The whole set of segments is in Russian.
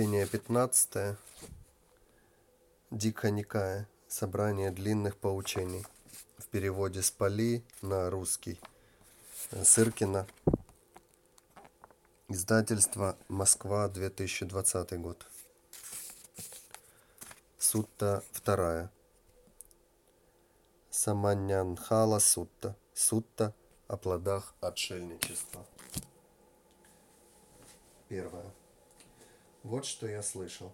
Чтение 15. Дика Никая. Собрание длинных поучений. В переводе с Пали на русский. Сыркина. Издательство Москва, 2020 год. Сутта вторая. Саманьянхала Сутта. Сутта о плодах отшельничества. Первое. Вот что я слышал.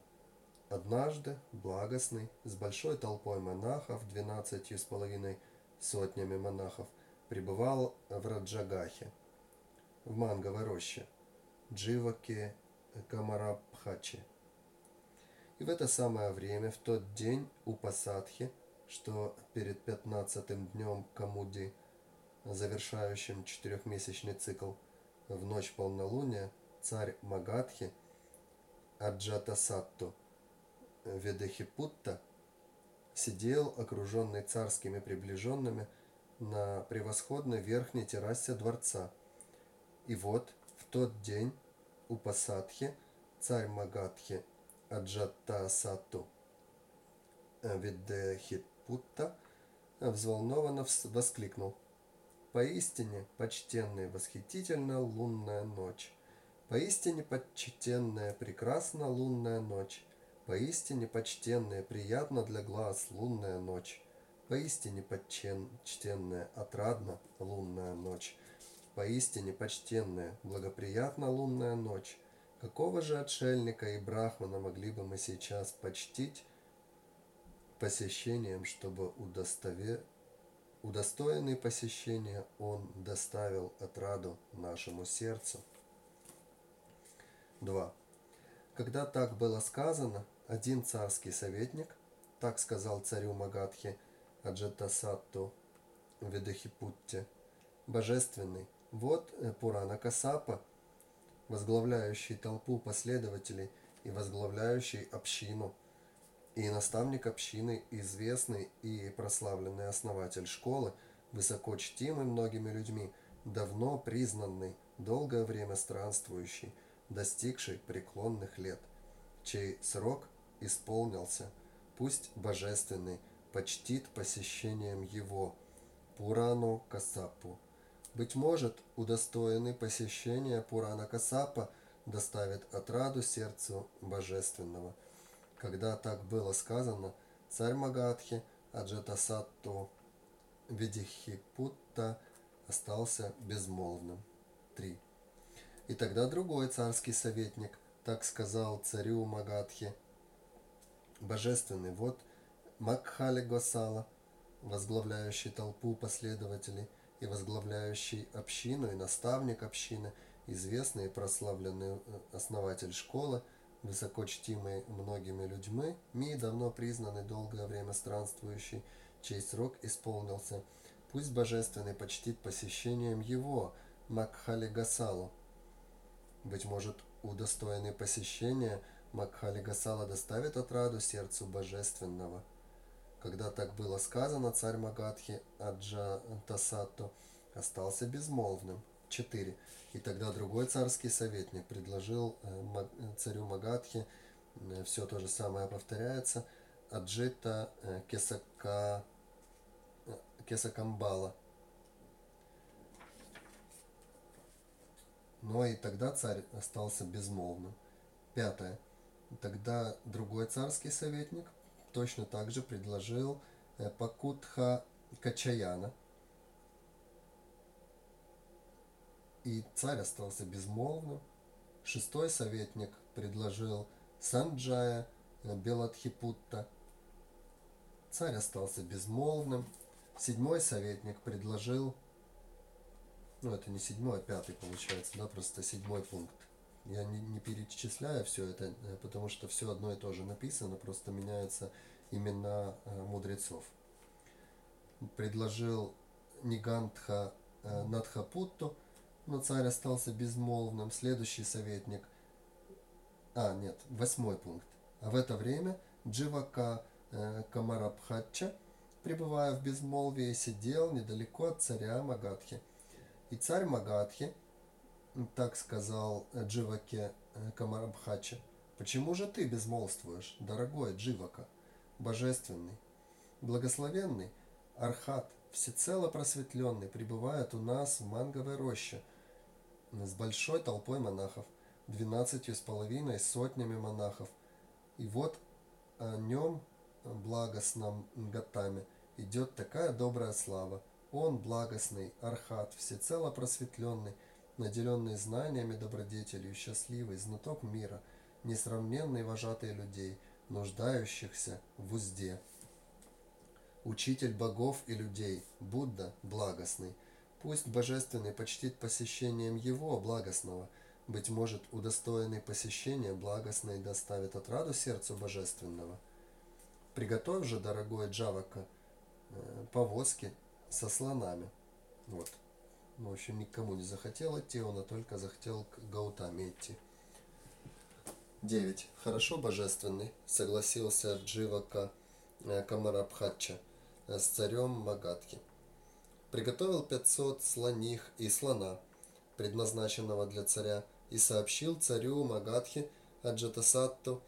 Однажды благостный с большой толпой монахов, двенадцатью с половиной сотнями монахов, пребывал в Раджагахе, в манговой роще, Дживаке Камарабхаче. И в это самое время, в тот день у Пасадхи, что перед пятнадцатым днем Камуди, завершающим четырехмесячный цикл, в ночь полнолуния, царь Магадхи – Аджатасатту Ведехипутта сидел, окруженный царскими приближенными, на превосходной верхней террасе дворца. И вот в тот день у Пасадхи царь Магадхи Аджатасатту Ведехипутта взволнованно воскликнул. Поистине, почтенная, восхитительная лунная ночь. Поистине почтенная, прекрасна лунная ночь. Поистине почтенная, приятна для глаз лунная ночь. Поистине почтенная, отрадна лунная ночь. Поистине почтенная, благоприятна лунная ночь. Какого же отшельника и брахмана могли бы мы сейчас почтить посещением, чтобы удостове... удостоенный посещения он доставил отраду нашему сердцу? 2. Когда так было сказано, один царский советник, так сказал царю Магадхи Аджатасатту Ведахипутте, божественный, вот э, Пурана Касапа, возглавляющий толпу последователей и возглавляющий общину, и наставник общины, известный и прославленный основатель школы, высоко чтимый многими людьми, давно признанный, долгое время странствующий – достигший преклонных лет, чей срок исполнился, пусть божественный, почтит посещением его, Пурану Касапу. Быть может, удостоенный посещения Пурана Касапа доставит отраду сердцу божественного. Когда так было сказано, царь Магадхи Аджатасатту Видихипутта остался безмолвным. 3. И тогда другой царский советник так сказал царю Магадхи. Божественный, вот Макхали Госала, возглавляющий толпу последователей и возглавляющий общину и наставник общины, известный и прославленный э, основатель школы, высоко чтимый многими людьми, ми давно признанный долгое время странствующий, чей срок исполнился. Пусть Божественный почтит посещением его, Макхали Гасалу, быть может, удостоенный посещения Макхали Гасала доставит отраду сердцу божественного. Когда так было сказано, царь Магадхи Аджа Тасатто остался безмолвным. 4. И тогда другой царский советник предложил э, царю Магадхи, э, все то же самое повторяется, Аджита э, Кесака, Кесакамбала – Но и тогда царь остался безмолвным. Пятое. Тогда другой царский советник точно так же предложил э, Пакутха Качаяна. И царь остался безмолвным. Шестой советник предложил Санджая э, Беладхипутта. Царь остался безмолвным. Седьмой советник предложил ну это не седьмой, а пятый получается, да, просто седьмой пункт. Я не, не перечисляю все это, э, потому что все одно и то же написано, просто меняются имена э, мудрецов. Предложил Нигантха э, Надхапутту, но царь остался безмолвным. Следующий советник, а нет, восьмой пункт. А в это время Дживака Камарабхатча, пребывая в безмолвии, сидел недалеко от царя Магадхи – и царь Магадхи, так сказал Дживаке э, Камарабхача, Почему же ты безмолвствуешь, дорогой Дживака, божественный, благословенный Архат, всецело просветленный, пребывает у нас в манговой роще с большой толпой монахов, двенадцатью с половиной сотнями монахов. И вот о нем, благостном Гатаме, идет такая добрая слава. Он благостный, Архат, всецело просветленный, наделенный знаниями добродетелью, счастливый, знаток мира, несравненный вожатый людей, нуждающихся в узде. Учитель богов и людей, Будда благостный. Пусть божественный почтит посещением его благостного, быть может, удостоенный посещения благостный доставит отраду сердцу божественного. Приготовь же, дорогой Джавака, э, повозки со слонами. Вот. Ну, в общем, никому не захотел идти, он только захотел к Гаутаме идти. 9. Хорошо, божественный, согласился Дживака э, Камарабхатча э, с царем Магадхи. Приготовил 500 слоних и слона, предназначенного для царя, и сообщил царю Магадхи Аджатасатту,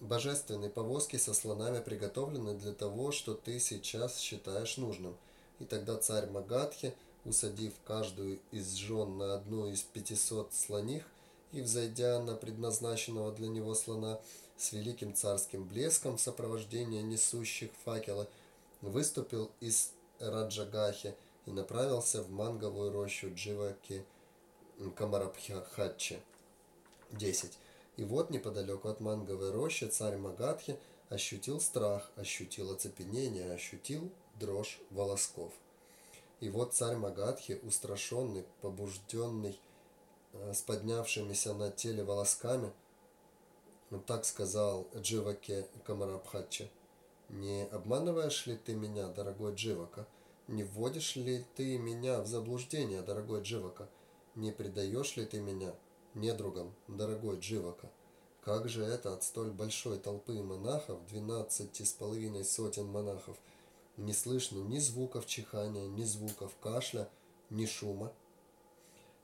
божественные повозки со слонами приготовлены для того, что ты сейчас считаешь нужным. И тогда царь Магадхи – усадив каждую из жен на одну из пятисот слоних и взойдя на предназначенного для него слона с великим царским блеском в сопровождении несущих факелы, выступил из Раджагахи и направился в манговую рощу Дживаки Камарабхачи. 10. И вот неподалеку от манговой рощи царь Магадхи ощутил страх, ощутил оцепенение, ощутил дрожь волосков. И вот царь Магадхи, устрашенный, побужденный, э, с поднявшимися на теле волосками, ну, так сказал Дживаке Камарабхатче, «Не обманываешь ли ты меня, дорогой Дживака? Не вводишь ли ты меня в заблуждение, дорогой Дживака? Не предаешь ли ты меня недругам, дорогой Дживака? Как же это от столь большой толпы монахов, двенадцати с половиной сотен монахов – не слышно ни звуков чихания, ни звуков кашля, ни шума.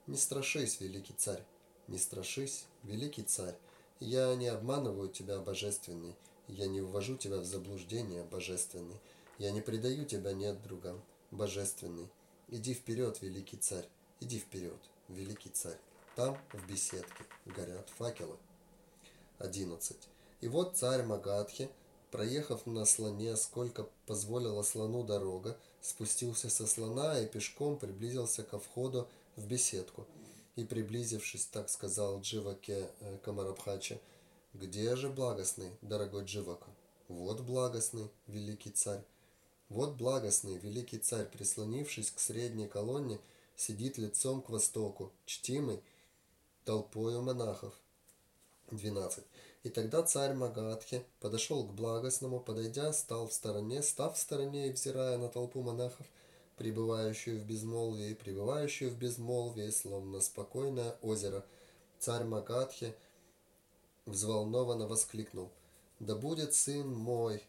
Не страшись, великий царь, не страшись, великий царь. Я не обманываю тебя, божественный, я не ввожу тебя в заблуждение, божественный. Я не предаю тебя нет другам, божественный. Иди вперед, великий царь, иди вперед, великий царь. Там, в беседке, горят факелы. 11. И вот царь Магадхи – Проехав на слоне, сколько позволила слону дорога, спустился со слона и пешком приблизился ко входу в беседку. И, приблизившись, так сказал Дживаке э, Камарабхача, «Где же благостный, дорогой Дживака?» «Вот благостный, великий царь». Вот благостный, великий царь, прислонившись к средней колонне, сидит лицом к востоку, чтимый толпою монахов. 12. И тогда царь Магадхи подошел к благостному, подойдя, стал в стороне, став в стороне и взирая на толпу монахов, пребывающую в безмолвии, пребывающую в безмолвии, словно спокойное озеро, царь Магадхи взволнованно воскликнул. «Да будет сын мой,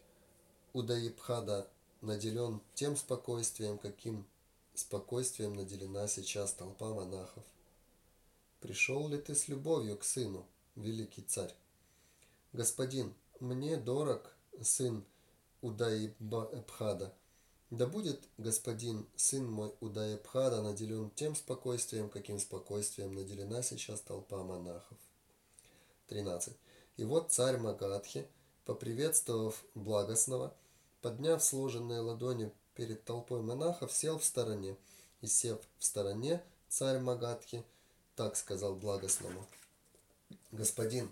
Удаипхада, наделен тем спокойствием, каким спокойствием наделена сейчас толпа монахов. Пришел ли ты с любовью к сыну, великий царь?» Господин, мне дорог сын Удаибхада. Да будет, господин, сын мой Удаибхада наделен тем спокойствием, каким спокойствием наделена сейчас толпа монахов. 13. И вот царь Магадхи, поприветствовав благостного, подняв сложенные ладони перед толпой монахов, сел в стороне. И сев в стороне, царь Магадхи так сказал благостному. Господин,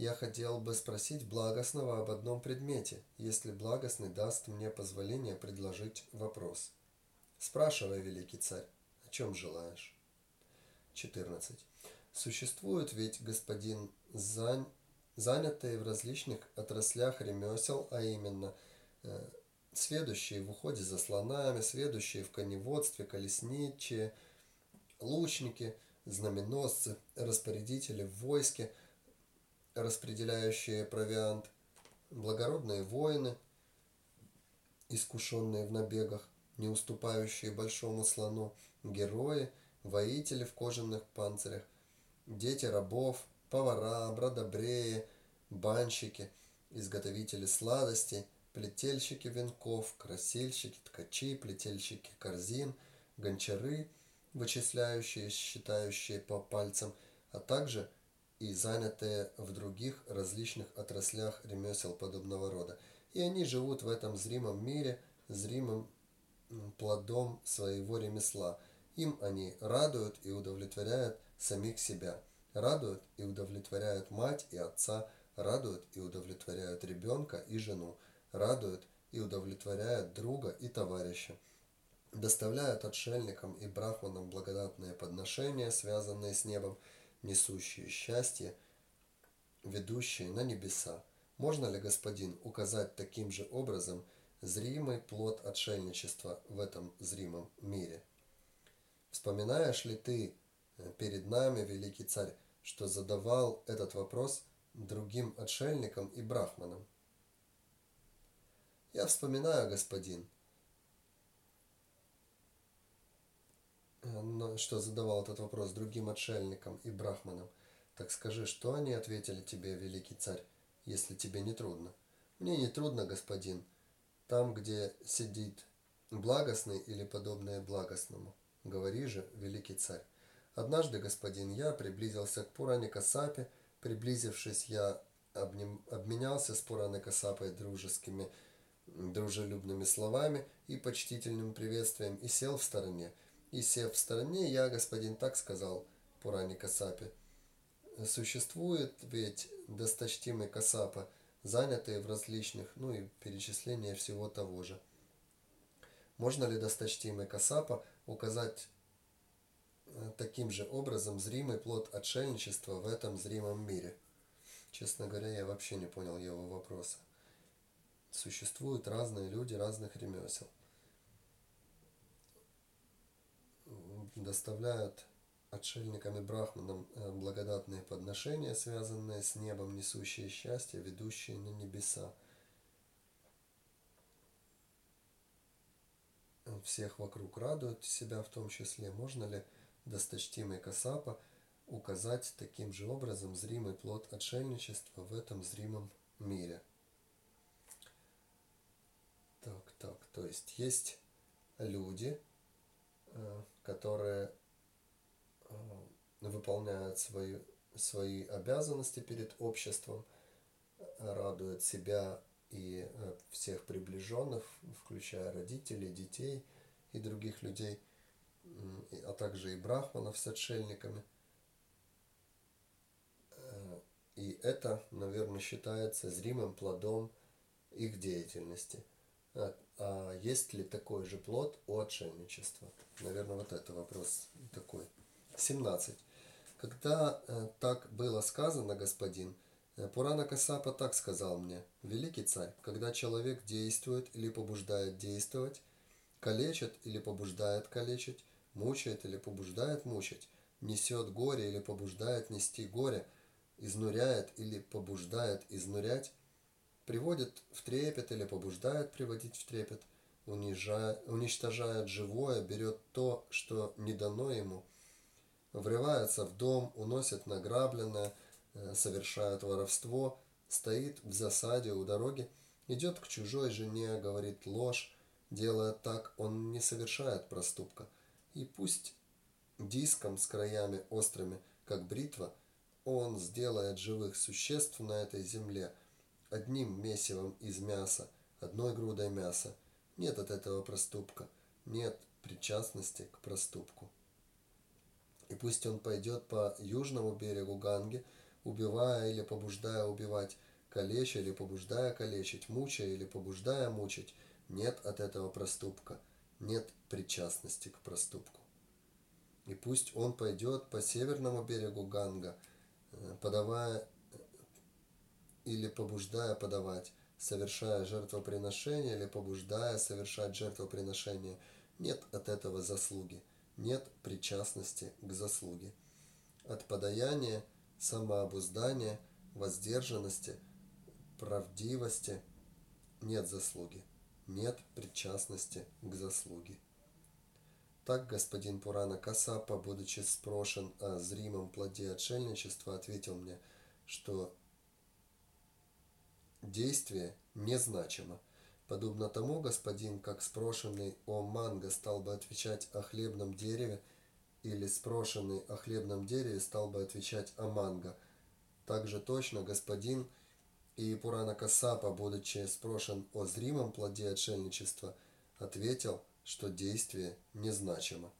я хотел бы спросить благостного об одном предмете, если благостный даст мне позволение предложить вопрос. Спрашивай, великий царь, о чем желаешь? 14. Существует ведь господин зань, занятые в различных отраслях ремесел, а именно э, сведущие в уходе за слонами, сведущие в коневодстве, колесничие, лучники, знаменосцы, распорядители в войске – распределяющие провиант, благородные воины, искушенные в набегах, не уступающие большому слону, герои, воители в кожаных панцирях, дети рабов, повара, бродобреи – банщики, изготовители сладостей, плетельщики венков, красильщики, ткачи, плетельщики корзин, гончары, вычисляющие, считающие по пальцам, а также и занятые в других различных отраслях ремесел подобного рода. И они живут в этом зримом мире, зримым плодом своего ремесла. Им они радуют и удовлетворяют самих себя, радуют и удовлетворяют мать и отца, радуют и удовлетворяют ребенка и жену, радуют и удовлетворяют друга и товарища, доставляют отшельникам и брахманам благодатные подношения, связанные с небом, несущие счастье, ведущие на небеса. Можно ли, господин, указать таким же образом зримый плод отшельничества в этом зримом мире? Вспоминаешь ли ты э, перед нами, великий царь, что задавал этот вопрос другим отшельникам и брахманам? Я вспоминаю, господин, что задавал этот вопрос другим отшельникам и брахманам. Так скажи, что они ответили тебе, великий царь, если тебе не трудно? Мне не трудно, господин, там, где сидит благостный или подобное благостному. Говори же, великий царь. Однажды, господин, я приблизился к Пуране Касапе. Приблизившись, я обним... обменялся с Пуране Касапой дружескими, дружелюбными словами и почтительным приветствием и сел в стороне. И сев в стороне, я, господин, так сказал Пуране Касапе. Существует ведь досточтимый Касапа, занятые в различных, ну и перечисление всего того же. Можно ли досточтимый Касапа указать э, таким же образом зримый плод отшельничества в этом зримом мире? Честно говоря, я вообще не понял его вопроса. Существуют разные люди разных ремесел. Доставляют отшельникам и брахманам э, благодатные подношения, связанные с небом, несущие счастье, ведущие на небеса – всех вокруг радуют себя в том числе, можно ли досточтимый Касапа указать таким же образом зримый плод отшельничества в этом зримом мире. Так, так, то есть есть люди, которые э, выполняют свои, свои обязанности перед обществом, радуют себя и э, всех приближенных, включая родителей, детей и других людей, а также и брахманов с отшельниками. Э, и это, наверное, считается зримым плодом их деятельности. А, есть ли такой же плод у отшельничества? Наверное, вот это вопрос такой. 17. Когда э, так было сказано, господин, Э, Пурана Касапа так сказал мне, «Великий царь, когда человек действует или побуждает действовать, калечит или побуждает калечить, мучает или побуждает мучить, несет горе или побуждает нести горе, изнуряет или побуждает изнурять, приводит в трепет или побуждает приводить в трепет, унижает, уничтожает живое, берет то, что не дано ему, врывается в дом, уносит награбленное – Э, совершает воровство, стоит в засаде у дороги, идет к чужой жене, говорит ложь, делая так, он не совершает проступка. И пусть диском с краями острыми, как бритва, он сделает живых существ на этой земле одним месивом из мяса, одной грудой мяса. Нет от этого проступка, нет причастности к проступку. И пусть он пойдет по южному берегу Ганги, убивая или побуждая убивать, калеча или побуждая калечить, мучая или побуждая мучить, нет от этого проступка, нет причастности к проступку. И пусть он пойдет по северному берегу Ганга, э, подавая или побуждая подавать, совершая жертвоприношение или побуждая совершать жертвоприношение, нет от этого заслуги, нет причастности к заслуге. От подаяния – самообуздания, воздержанности, правдивости нет заслуги, нет причастности к заслуге. Так господин Пурана Касапа, будучи спрошен о зримом плоде отшельничества, ответил мне, что действие незначимо. Подобно тому господин, как спрошенный о манго стал бы отвечать о хлебном дереве, или спрошенный о хлебном дереве стал бы отвечать о манго. Также точно господин и Пурана Касапа, будучи спрошен о зримом плоде отшельничества, ответил, что действие незначимо.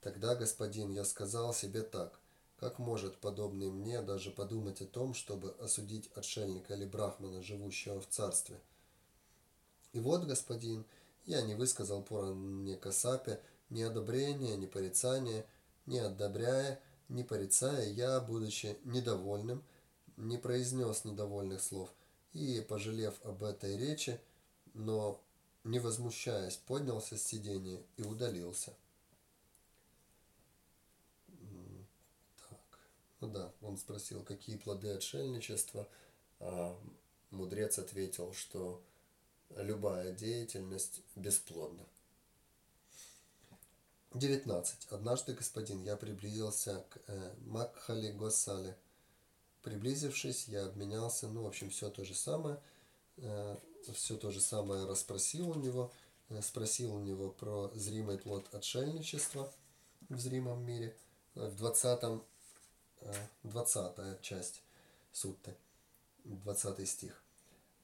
Тогда, господин, я сказал себе так, как может подобный мне даже подумать о том, чтобы осудить отшельника или брахмана, живущего в царстве? И вот, господин, я не высказал Пуране Касапе ни одобрения, ни порицания, не одобряя, не порицая, я, будучи недовольным, не произнес недовольных слов и, пожалев об этой речи, но не возмущаясь, поднялся с сидения и удалился. Ну да, он спросил, какие плоды отшельничества, а мудрец ответил, что любая деятельность бесплодна. 19. Однажды, господин, я приблизился к э, Макхали Госале. Приблизившись, я обменялся, ну, в общем, все то же самое, э, все то же самое расспросил у него, э, спросил у него про зримый плод отшельничества в зримом мире, э, в 20, э, 20 часть сутты, 20 стих.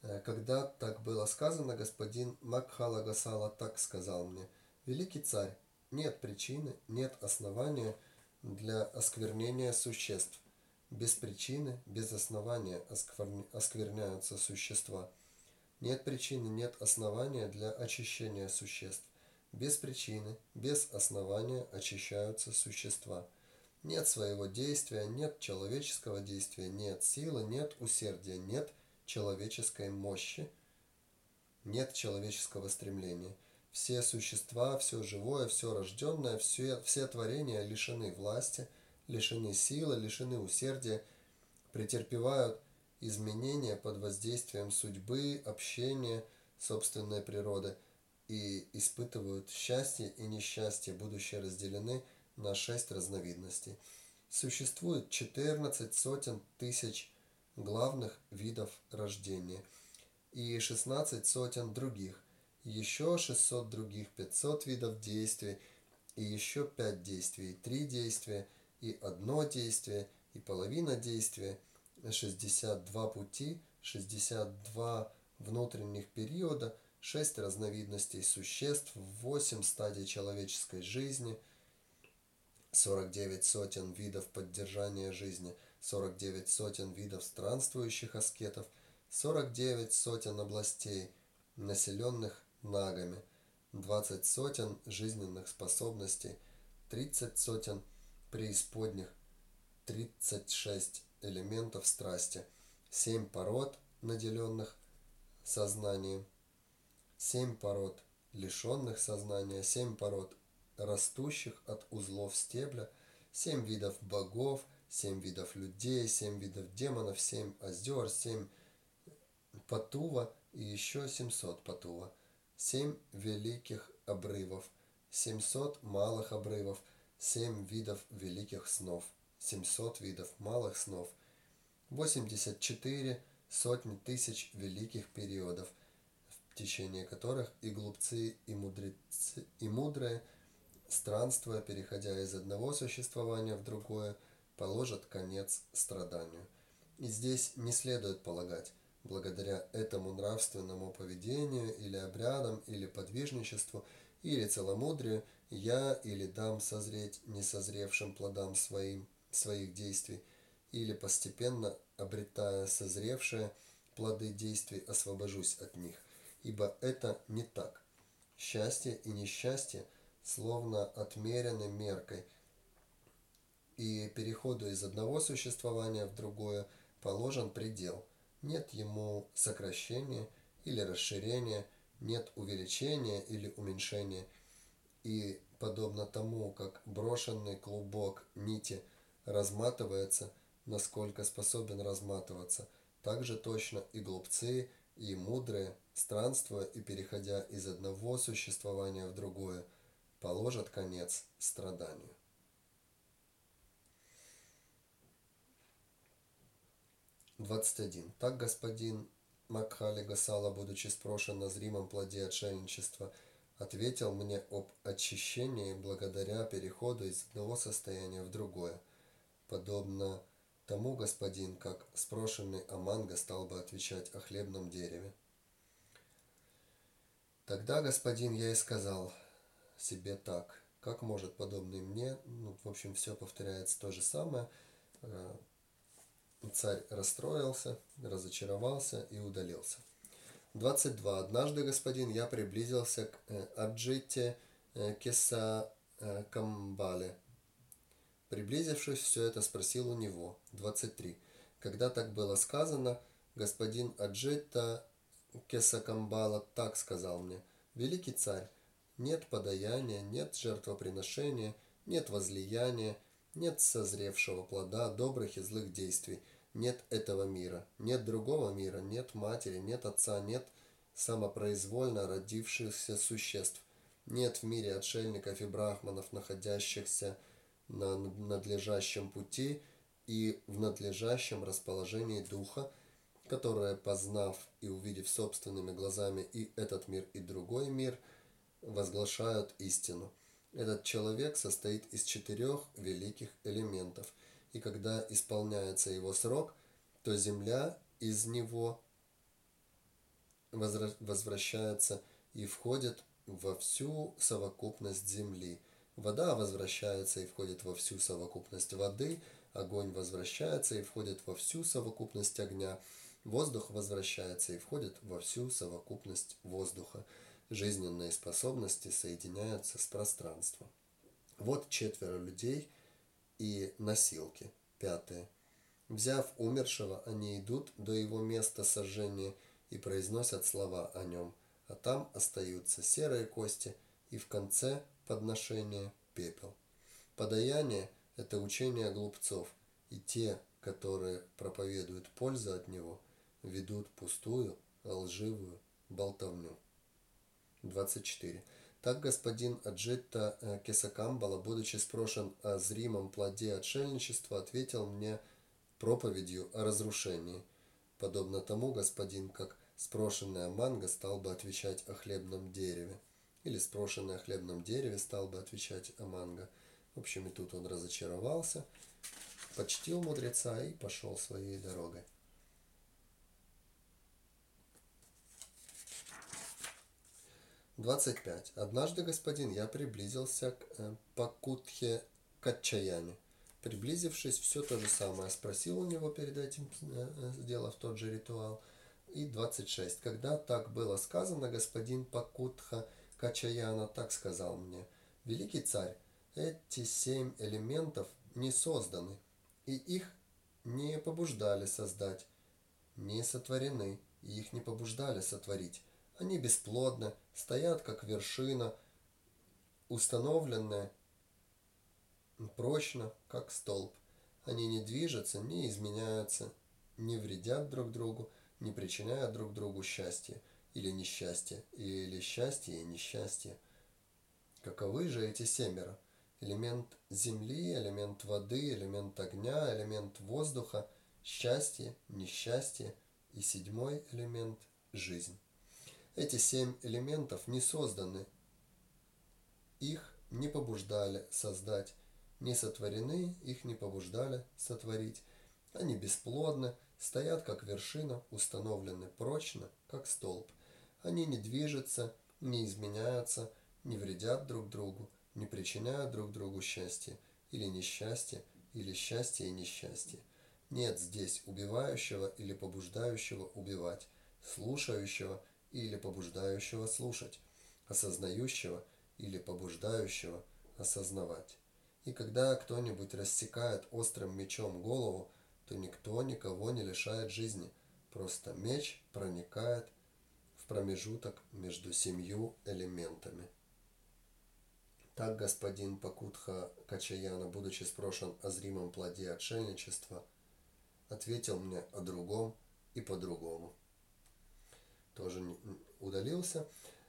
Э, когда так было сказано, господин Макхала Гасала так сказал мне, «Великий царь, нет причины, нет основания для осквернения существ. Без причины, без основания оскверняются существа. Нет причины, нет основания для очищения существ. Без причины, без основания очищаются существа. Нет своего действия, нет человеческого действия, нет силы, нет усердия, нет человеческой мощи, нет человеческого стремления. Все существа, все живое, все рожденное, все, все творения лишены власти, лишены силы, лишены усердия, претерпевают изменения под воздействием судьбы, общения, собственной природы и испытывают счастье и несчастье, будучи разделены на шесть разновидностей. Существует 14 сотен тысяч главных видов рождения и 16 сотен других, еще 600 других, 500 видов действий, и еще 5 действий, 3 действия, и одно действие, и половина действия, 62 пути, 62 внутренних периода, 6 разновидностей существ, 8 стадий человеческой жизни, 49 сотен видов поддержания жизни, 49 сотен видов странствующих аскетов, 49 сотен областей, населенных нагами, 20 сотен жизненных способностей, 30 сотен преисподних, 36 элементов страсти, 7 пород, наделенных сознанием, 7 пород, лишенных сознания, 7 пород, растущих от узлов стебля, 7 видов богов, 7 видов людей, 7 видов демонов, 7 озер, 7 патува и еще 700 патува – семь великих обрывов, семьсот малых обрывов, семь видов великих снов, семьсот видов малых снов, восемьдесят четыре сотни тысяч великих периодов, в течение которых и глупцы, и мудрецы, и мудрые, странствуя, переходя из одного существования в другое, положат конец страданию. И здесь не следует полагать, благодаря этому нравственному поведению или обрядам, или подвижничеству, или целомудрию, я или дам созреть несозревшим плодам своим, своих действий, или постепенно, обретая созревшие плоды действий, освобожусь от них. Ибо это не так. Счастье и несчастье словно отмерены меркой, и переходу из одного существования в другое положен предел – нет ему сокращения или расширения, нет увеличения или уменьшения. И подобно тому, как брошенный клубок нити разматывается, насколько способен разматываться, так же точно и глупцы, и мудрые, странствуя и переходя из одного существования в другое, положат конец страданию. 21. Так господин Макхали Гасала, будучи спрошен на зримом плоде отшельничества, ответил мне об очищении благодаря переходу из одного состояния в другое, подобно тому господин, как спрошенный Аманга стал бы отвечать о хлебном дереве. Тогда господин я и сказал себе так, как может подобный мне, ну, в общем, все повторяется то же самое, э, Царь расстроился, разочаровался и удалился. 22. Однажды, господин, я приблизился к э, Аджите э, Кеса Камбале. Приблизившись, все это спросил у него. 23. Когда так было сказано, господин Аджита Кесакамбала так сказал мне. Великий царь, нет подаяния, нет жертвоприношения, нет возлияния, нет созревшего плода добрых и злых действий – нет этого мира, нет другого мира, нет матери, нет отца, нет самопроизвольно родившихся существ. Нет в мире отшельников и брахманов, находящихся на надлежащем пути и в надлежащем расположении духа, которые, познав и увидев собственными глазами и этот мир, и другой мир, возглашают истину. Этот человек состоит из четырех великих элементов – и когда исполняется его срок, то земля из него возвращается и входит во всю совокупность земли. Вода возвращается и входит во всю совокупность воды, огонь возвращается и входит во всю совокупность огня, воздух возвращается и входит во всю совокупность воздуха. Жизненные способности соединяются с пространством. Вот четверо людей – и носилки. Пятое. Взяв умершего, они идут до его места сожжения и произносят слова о нем, а там остаются серые кости и в конце подношения пепел. Подаяние – это учение глупцов, и те, которые проповедуют пользу от него, ведут пустую, лживую болтовню. 24. Так господин Аджитта э, Кесакамбала, будучи спрошен о зримом плоде отшельничества, ответил мне проповедью о разрушении. Подобно тому господин, как спрошенная манга стал бы отвечать о хлебном дереве. Или спрошенный о хлебном дереве стал бы отвечать о манго. В общем, и тут он разочаровался, почтил мудреца и пошел своей дорогой. 25. Однажды, господин, я приблизился к э, Пакутхе Качаяне. Приблизившись, все то же самое спросил у него перед этим, э, э, сделав тот же ритуал. И 26. Когда так было сказано, господин Пакутха Качаяна так сказал мне. Великий царь, эти семь элементов не созданы, и их не побуждали создать, не сотворены, и их не побуждали сотворить. Они бесплодны, стоят как вершина, установленная прочно, как столб. Они не движутся, не изменяются, не вредят друг другу, не причиняют друг другу счастья или несчастье, или счастье и несчастье. Каковы же эти семеро? Элемент земли, элемент воды, элемент огня, элемент воздуха, счастье, несчастье и седьмой элемент – жизнь. Эти семь элементов не созданы, их не побуждали создать, не сотворены, их не побуждали сотворить. Они бесплодны, стоят как вершина, установлены прочно, как столб. Они не движутся, не изменяются, не вредят друг другу, не причиняют друг другу счастья или несчастье, или счастье и несчастье. Нет здесь убивающего или побуждающего убивать, слушающего – или побуждающего слушать, осознающего или побуждающего осознавать. И когда кто-нибудь рассекает острым мечом голову, то никто никого не лишает жизни, просто меч проникает в промежуток между семью элементами. Так господин Пакутха Качаяна, будучи спрошен о зримом плоде отшельничества, ответил мне о другом и по-другому тоже удалился.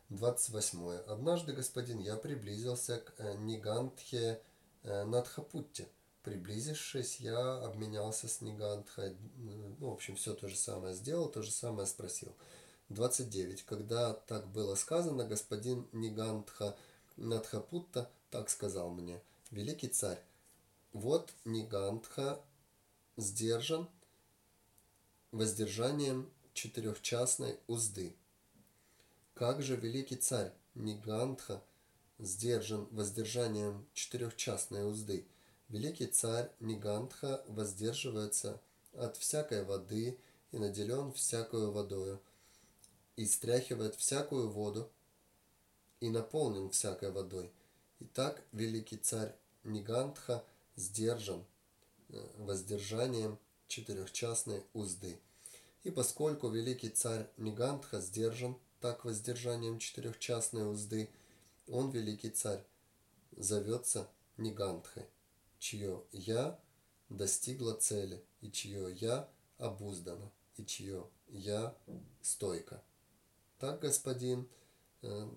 28. Однажды, господин, я приблизился к э, Нигантхе э, Надхапутте. приблизившись, я обменялся с Нигантхой. Ну, в общем, все то же самое сделал, то же самое спросил. 29. Когда так было сказано, господин Нигантха Надхапутта так сказал мне. Великий царь, вот Нигантха сдержан воздержанием четырехчастной узды. Как же великий царь Нигантха сдержан воздержанием четырехчастной узды? Великий царь Нигантха воздерживается от всякой воды и наделен всякую водою, и стряхивает всякую воду, и наполнен всякой водой. Итак, великий царь Нигантха сдержан э, воздержанием четырехчастной узды. И поскольку великий царь Нигантха сдержан так воздержанием четырехчастной узды, он, великий царь, зовется Нигантхой, чье «я» достигло цели, и чье «я» обуздано, и чье «я» стойко. Так, господин э,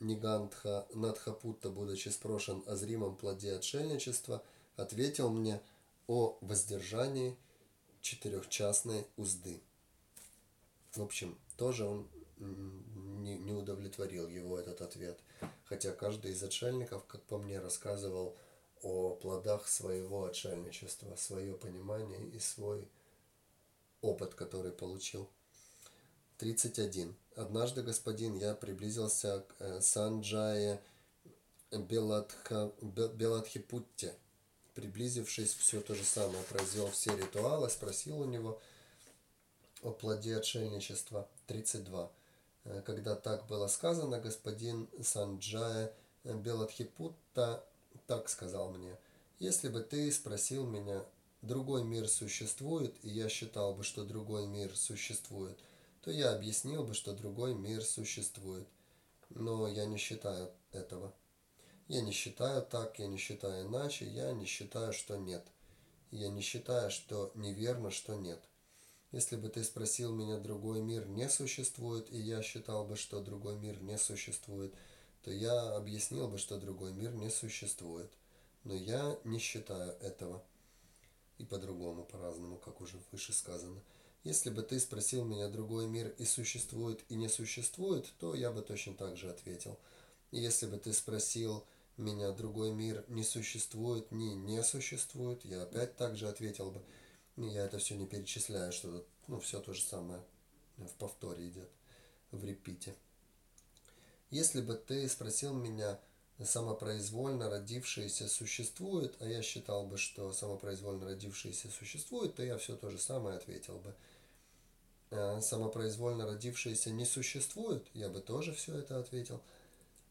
Нигантха Надхапутта, будучи спрошен о зримом плоде отшельничества, ответил мне о воздержании – четырехчастной узды. В общем, тоже он не, не удовлетворил его этот ответ. Хотя каждый из отшельников, как по мне, рассказывал о плодах своего отшельничества, свое понимание и свой опыт, который получил. 31. Однажды, господин, я приблизился к э, Санджае Беладха, Беладхипутте, приблизившись, все то же самое, произвел все ритуалы, спросил у него о плоде отшельничества. 32. Э, когда так было сказано, господин Санджая Беладхипутта так сказал мне, если бы ты спросил меня, другой мир существует, и я считал бы, что другой мир существует, то я объяснил бы, что другой мир существует. Но я не считаю этого. Я не считаю так, я не считаю иначе, я не считаю, что нет. Я не считаю, что неверно, что нет. Если бы ты спросил меня, другой мир не существует, и я считал бы, что другой мир не существует, то я объяснил бы, что другой мир не существует. Но я не считаю этого. И по-другому, по-разному, как уже выше сказано. Если бы ты спросил меня, другой мир и существует, и не существует, то я бы точно так же ответил. Если бы ты спросил, меня другой мир не существует, ни не существует, я опять так же ответил бы. Я это все не перечисляю, что ну, все то же самое в повторе идет, в репите. Если бы ты спросил меня, самопроизвольно родившиеся существует, а я считал бы, что самопроизвольно родившиеся существует, то я все то же самое ответил бы. А самопроизвольно родившиеся не существует, я бы тоже все это ответил,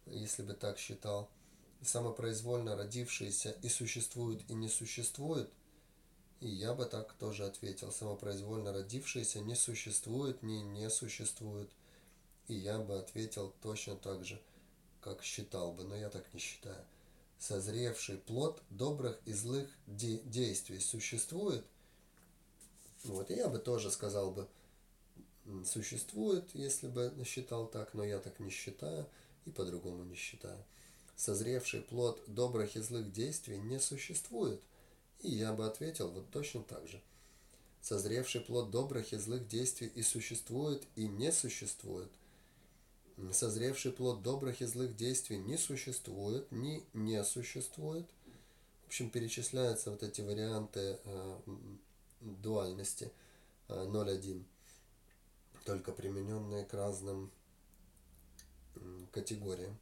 если бы так считал самопроизвольно родившиеся и существуют, и не существуют? И я бы так тоже ответил. Самопроизвольно родившиеся не существует, ни не существует. И я бы ответил точно так же, как считал бы, но я так не считаю. Созревший плод добрых и злых де- действий существует? Вот, и я бы тоже сказал бы, существует, если бы считал так, но я так не считаю и по-другому не считаю созревший плод добрых и злых действий не существует. И я бы ответил вот точно так же. Созревший плод добрых и злых действий и существует, и не существует. Созревший плод добрых и злых действий не существует, ни не существует. В общем, перечисляются вот эти варианты э, дуальности э, 0.1, только примененные к разным э, категориям.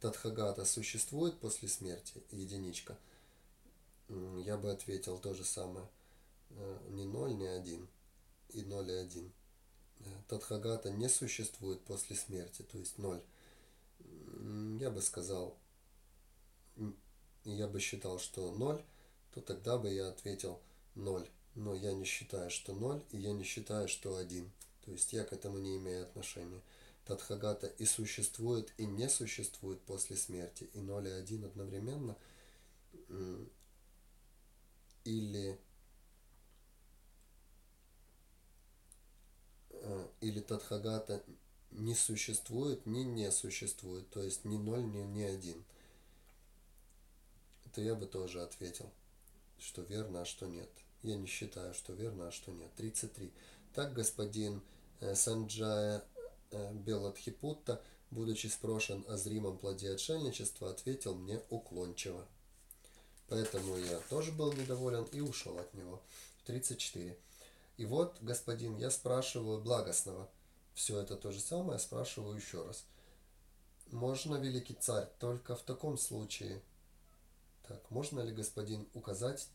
Тадхагата существует после смерти? Единичка. Я бы ответил то же самое. Э, не 0, не 1. И 0 и 1. Э, Тадхагата не существует после смерти, то есть 0. Я бы сказал, я бы считал, что 0, то тогда бы я ответил 0. Но я не считаю, что 0, и я не считаю, что 1. То есть я к этому не имею отношения. Тадхагата и существует, и не существует после смерти, и 0 и 1 одновременно, или, э, или Тадхагата не существует, ни не существует, то есть ни 0, ни, ни 1, то я бы тоже ответил. что верно, а что нет. Я не считаю, что верно, а что нет. 33. Так господин э, Санджая Беладхипутта, будучи спрошен о зримом плоде отшельничества, ответил мне уклончиво. Поэтому я тоже был недоволен и ушел от него. 34. И вот, господин, я спрашиваю благостного. Все это то же самое, спрашиваю еще раз. Можно, великий царь, только в таком случае. Так, можно ли, господин, указать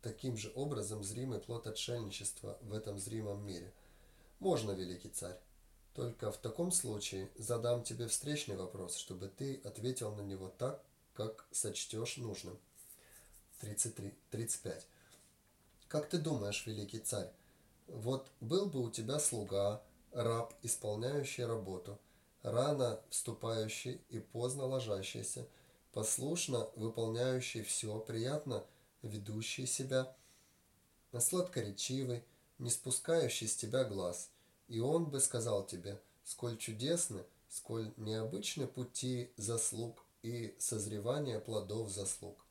таким же образом зримый плод отшельничества в этом зримом мире? Можно, великий царь. Только в таком случае задам тебе встречный вопрос, чтобы ты ответил на него так, как сочтешь нужным. 33, 35. Как ты думаешь, великий царь, вот был бы у тебя слуга, раб, исполняющий работу, рано вступающий и поздно ложащийся, послушно выполняющий все, приятно ведущий себя, сладкоречивый, не спускающий с тебя глаз. И он бы сказал тебе, сколь чудесны, сколь необычны пути заслуг и созревание плодов заслуг.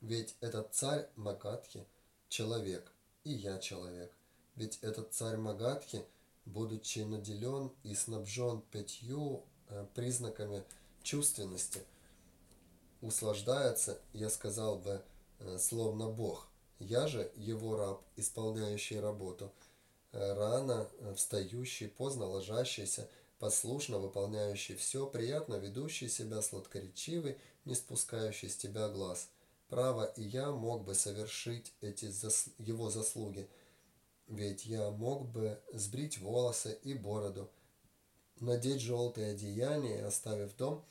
Ведь этот царь Магадхи – человек, и я человек. Ведь этот царь Магадхи, будучи наделен и снабжен пятью э, признаками чувственности, услаждается, я сказал бы, э, словно Бог. Я же его раб, исполняющий работу, рано встающий, поздно ложащийся – послушно выполняющий все, приятно ведущий себя, сладкоречивый, не спускающий с тебя глаз. Право, и я мог бы совершить эти зас... его заслуги, ведь я мог бы сбрить волосы и бороду, надеть желтое одеяние и, оставив дом,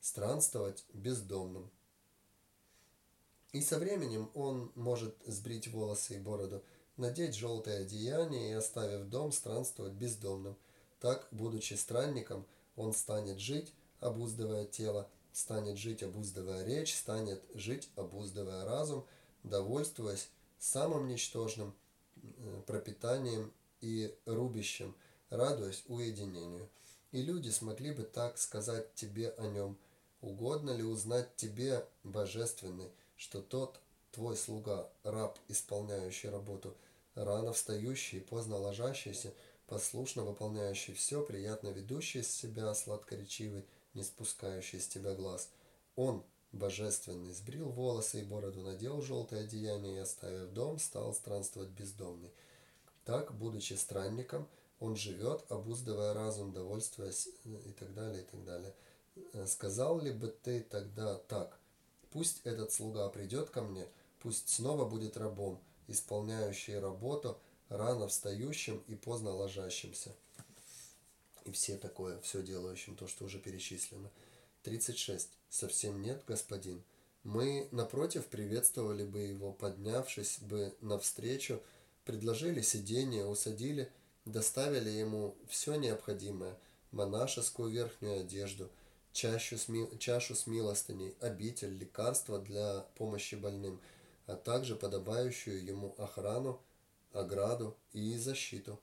странствовать бездомным. И со временем он может сбрить волосы и бороду, надеть желтое одеяние и, оставив дом, странствовать бездомным – так, будучи странником, он станет жить, обуздывая тело, станет жить, обуздывая речь, станет жить, обуздывая разум, довольствуясь самым ничтожным э, пропитанием и рубищем, радуясь уединению. И люди смогли бы так сказать тебе о нем. Угодно ли узнать тебе, божественный, что тот твой слуга, раб, исполняющий работу, рано встающий поздно ложащийся – послушно выполняющий все, приятно ведущий из себя, сладкоречивый, не спускающий с тебя глаз. Он, божественный, сбрил волосы и бороду, надел желтое одеяние и, оставив дом, стал странствовать бездомный. Так, будучи странником, он живет, обуздывая разум, довольствуясь э, и так далее, и так далее. Э, сказал ли бы ты тогда так, пусть этот слуга придет ко мне, пусть снова будет рабом, исполняющий работу, рано встающим и поздно ложащимся. И все такое, все делающим, то, что уже перечислено. 36. Совсем нет, господин. Мы, напротив, приветствовали бы его, поднявшись бы навстречу, предложили сиденье, усадили, доставили ему все необходимое, монашескую верхнюю одежду, чашу с, ми... чашу с милостыней, обитель, лекарства для помощи больным, а также подобающую ему охрану ограду и защиту.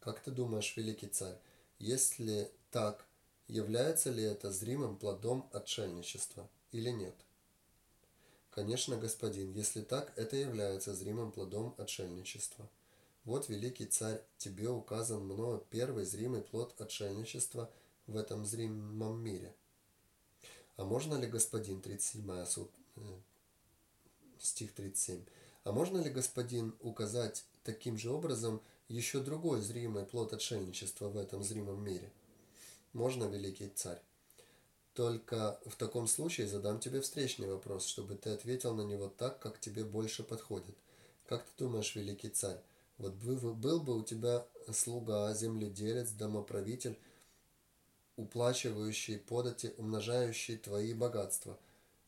Как ты думаешь, великий царь, если так, является ли это зримым плодом отшельничества или нет? Конечно, господин, если так, это является зримым плодом отшельничества. Вот, великий царь, тебе указан мною первый зримый плод отшельничества в этом зримом мире. А можно ли, господин, 37 суд, э, стих 37, а можно ли, господин, указать таким же образом еще другой зримый плод отшельничества в этом зримом мире? Можно, великий царь. Только в таком случае задам тебе встречный вопрос, чтобы ты ответил на него так, как тебе больше подходит. Как ты думаешь, великий царь, вот был бы у тебя слуга, земледелец, домоправитель, уплачивающий подати, умножающий твои богатства,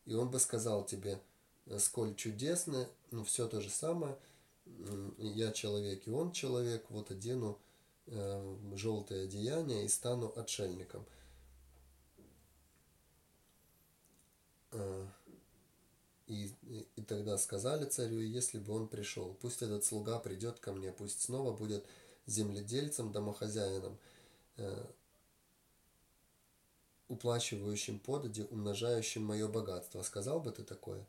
и он бы сказал тебе – сколь чудесны, ну, все то же самое. Я человек, и он человек, вот одену э, желтое одеяние и стану отшельником. Э, и, и тогда сказали царю, если бы он пришел, пусть этот слуга придет ко мне, пусть снова будет земледельцем, домохозяином, э, уплачивающим подати, умножающим мое богатство. Сказал бы ты такое?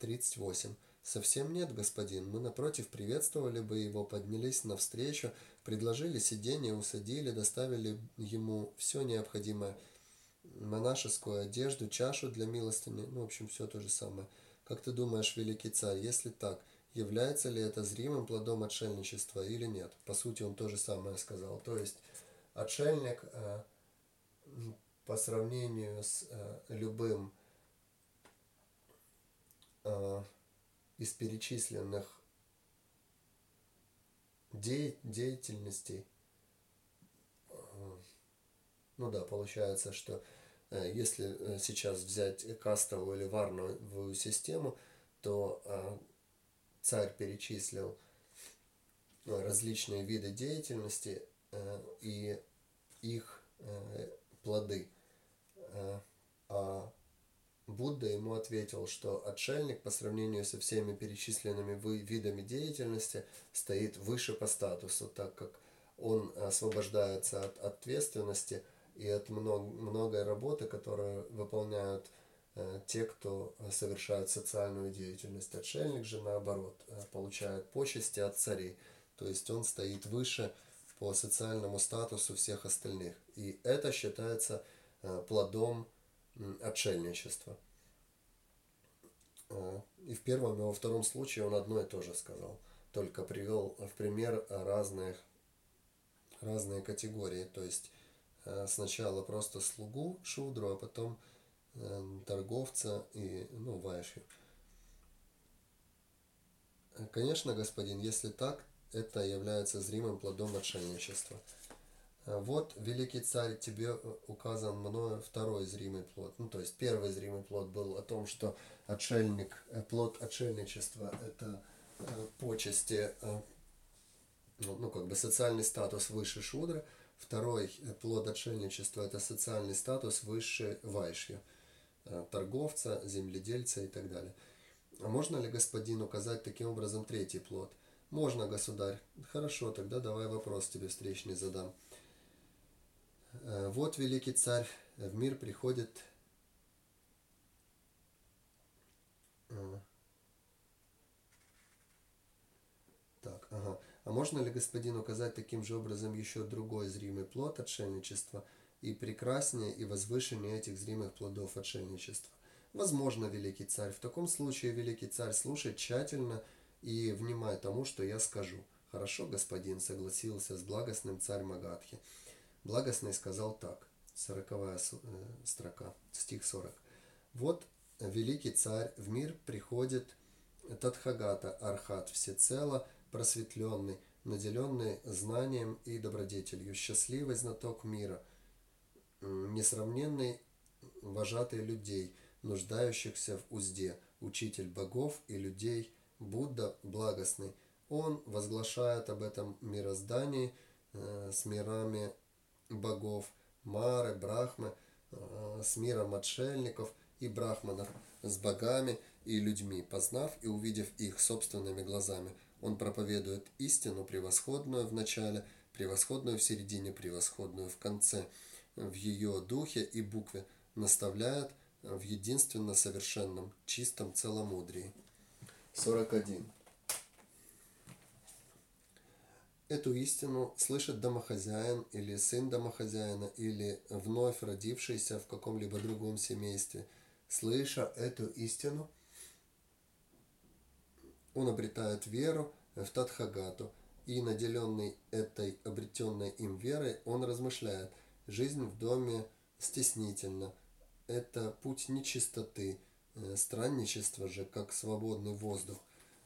38. Совсем нет, господин. Мы, напротив, приветствовали бы его, поднялись навстречу, предложили сиденье, усадили, доставили ему все необходимое. Монашескую одежду, чашу для милостыни, ну, в общем, все то же самое. Как ты думаешь, великий царь, если так, является ли это зримым плодом отшельничества или нет? По сути, он то же самое сказал. То есть, отшельник э, по сравнению с э, любым э, из перечисленных де деятельностей, ну да, получается, что э, если э, сейчас взять кастовую или варновую систему, то э, царь перечислил различные виды деятельности и их плоды. А Будда ему ответил, что отшельник по сравнению со всеми перечисленными видами деятельности стоит выше по статусу, так как он освобождается от ответственности и от много, многой работы, которую выполняют э, те, кто совершает социальную деятельность. Отшельник же, наоборот, э, получает почести от царей, то есть он стоит выше по социальному статусу всех остальных. И это считается э, плодом отшельничества. А, и в первом и во втором случае он одно и то же сказал, только привел в пример разных, разные категории. То есть а, сначала просто слугу шудру, а потом э, торговца и ну, вайши. Конечно, господин, если так, это является зримым плодом отшельничества. Э, вот, великий царь, тебе э, указан мною второй зримый плод. Ну, то есть первый зримый плод был о том, что отшельник, э, плод отшельничества – это почести, ну, ну, как бы социальный статус выше шудры. Второй плод отшельничества – это социальный статус выше вайшья, торговца, земледельца и так далее. А можно ли, господин, указать таким образом третий плод? Можно, государь. Хорошо, тогда давай вопрос тебе встречный задам. Э, вот великий царь в мир приходит э, Так, ага. А можно ли, господин, указать таким же образом еще другой зримый плод отшельничества и прекраснее и возвышеннее этих зримых плодов отшельничества? Возможно, великий царь. В таком случае, великий царь, слушай тщательно и внимай тому, что я скажу. Хорошо, господин, согласился с благостным царь Магадхи. Благостный сказал так, сороковая э, строка, стих 40. Вот великий царь в мир приходит Тадхагата Архат всецело просветленный, наделенный знанием и добродетелью, счастливый знаток мира, несравненный вожатый людей, нуждающихся в узде, учитель богов и людей, Будда благостный. Он возглашает об этом мироздании э, с мирами богов Мары, Брахмы, э, с миром отшельников и брахманов, с богами и людьми, познав и увидев их собственными глазами. Он проповедует истину превосходную в начале, превосходную в середине, превосходную в конце, в ее духе и букве, наставляет в единственно совершенном, чистом целомудрии. 41. Эту истину слышит домохозяин или сын домохозяина или вновь родившийся в каком-либо другом семействе. Слыша эту истину, он обретает веру в Тадхагату, и наделенный этой обретенной им верой, он размышляет, жизнь в доме стеснительна, это путь нечистоты, э, странничество же, как свободный воздух.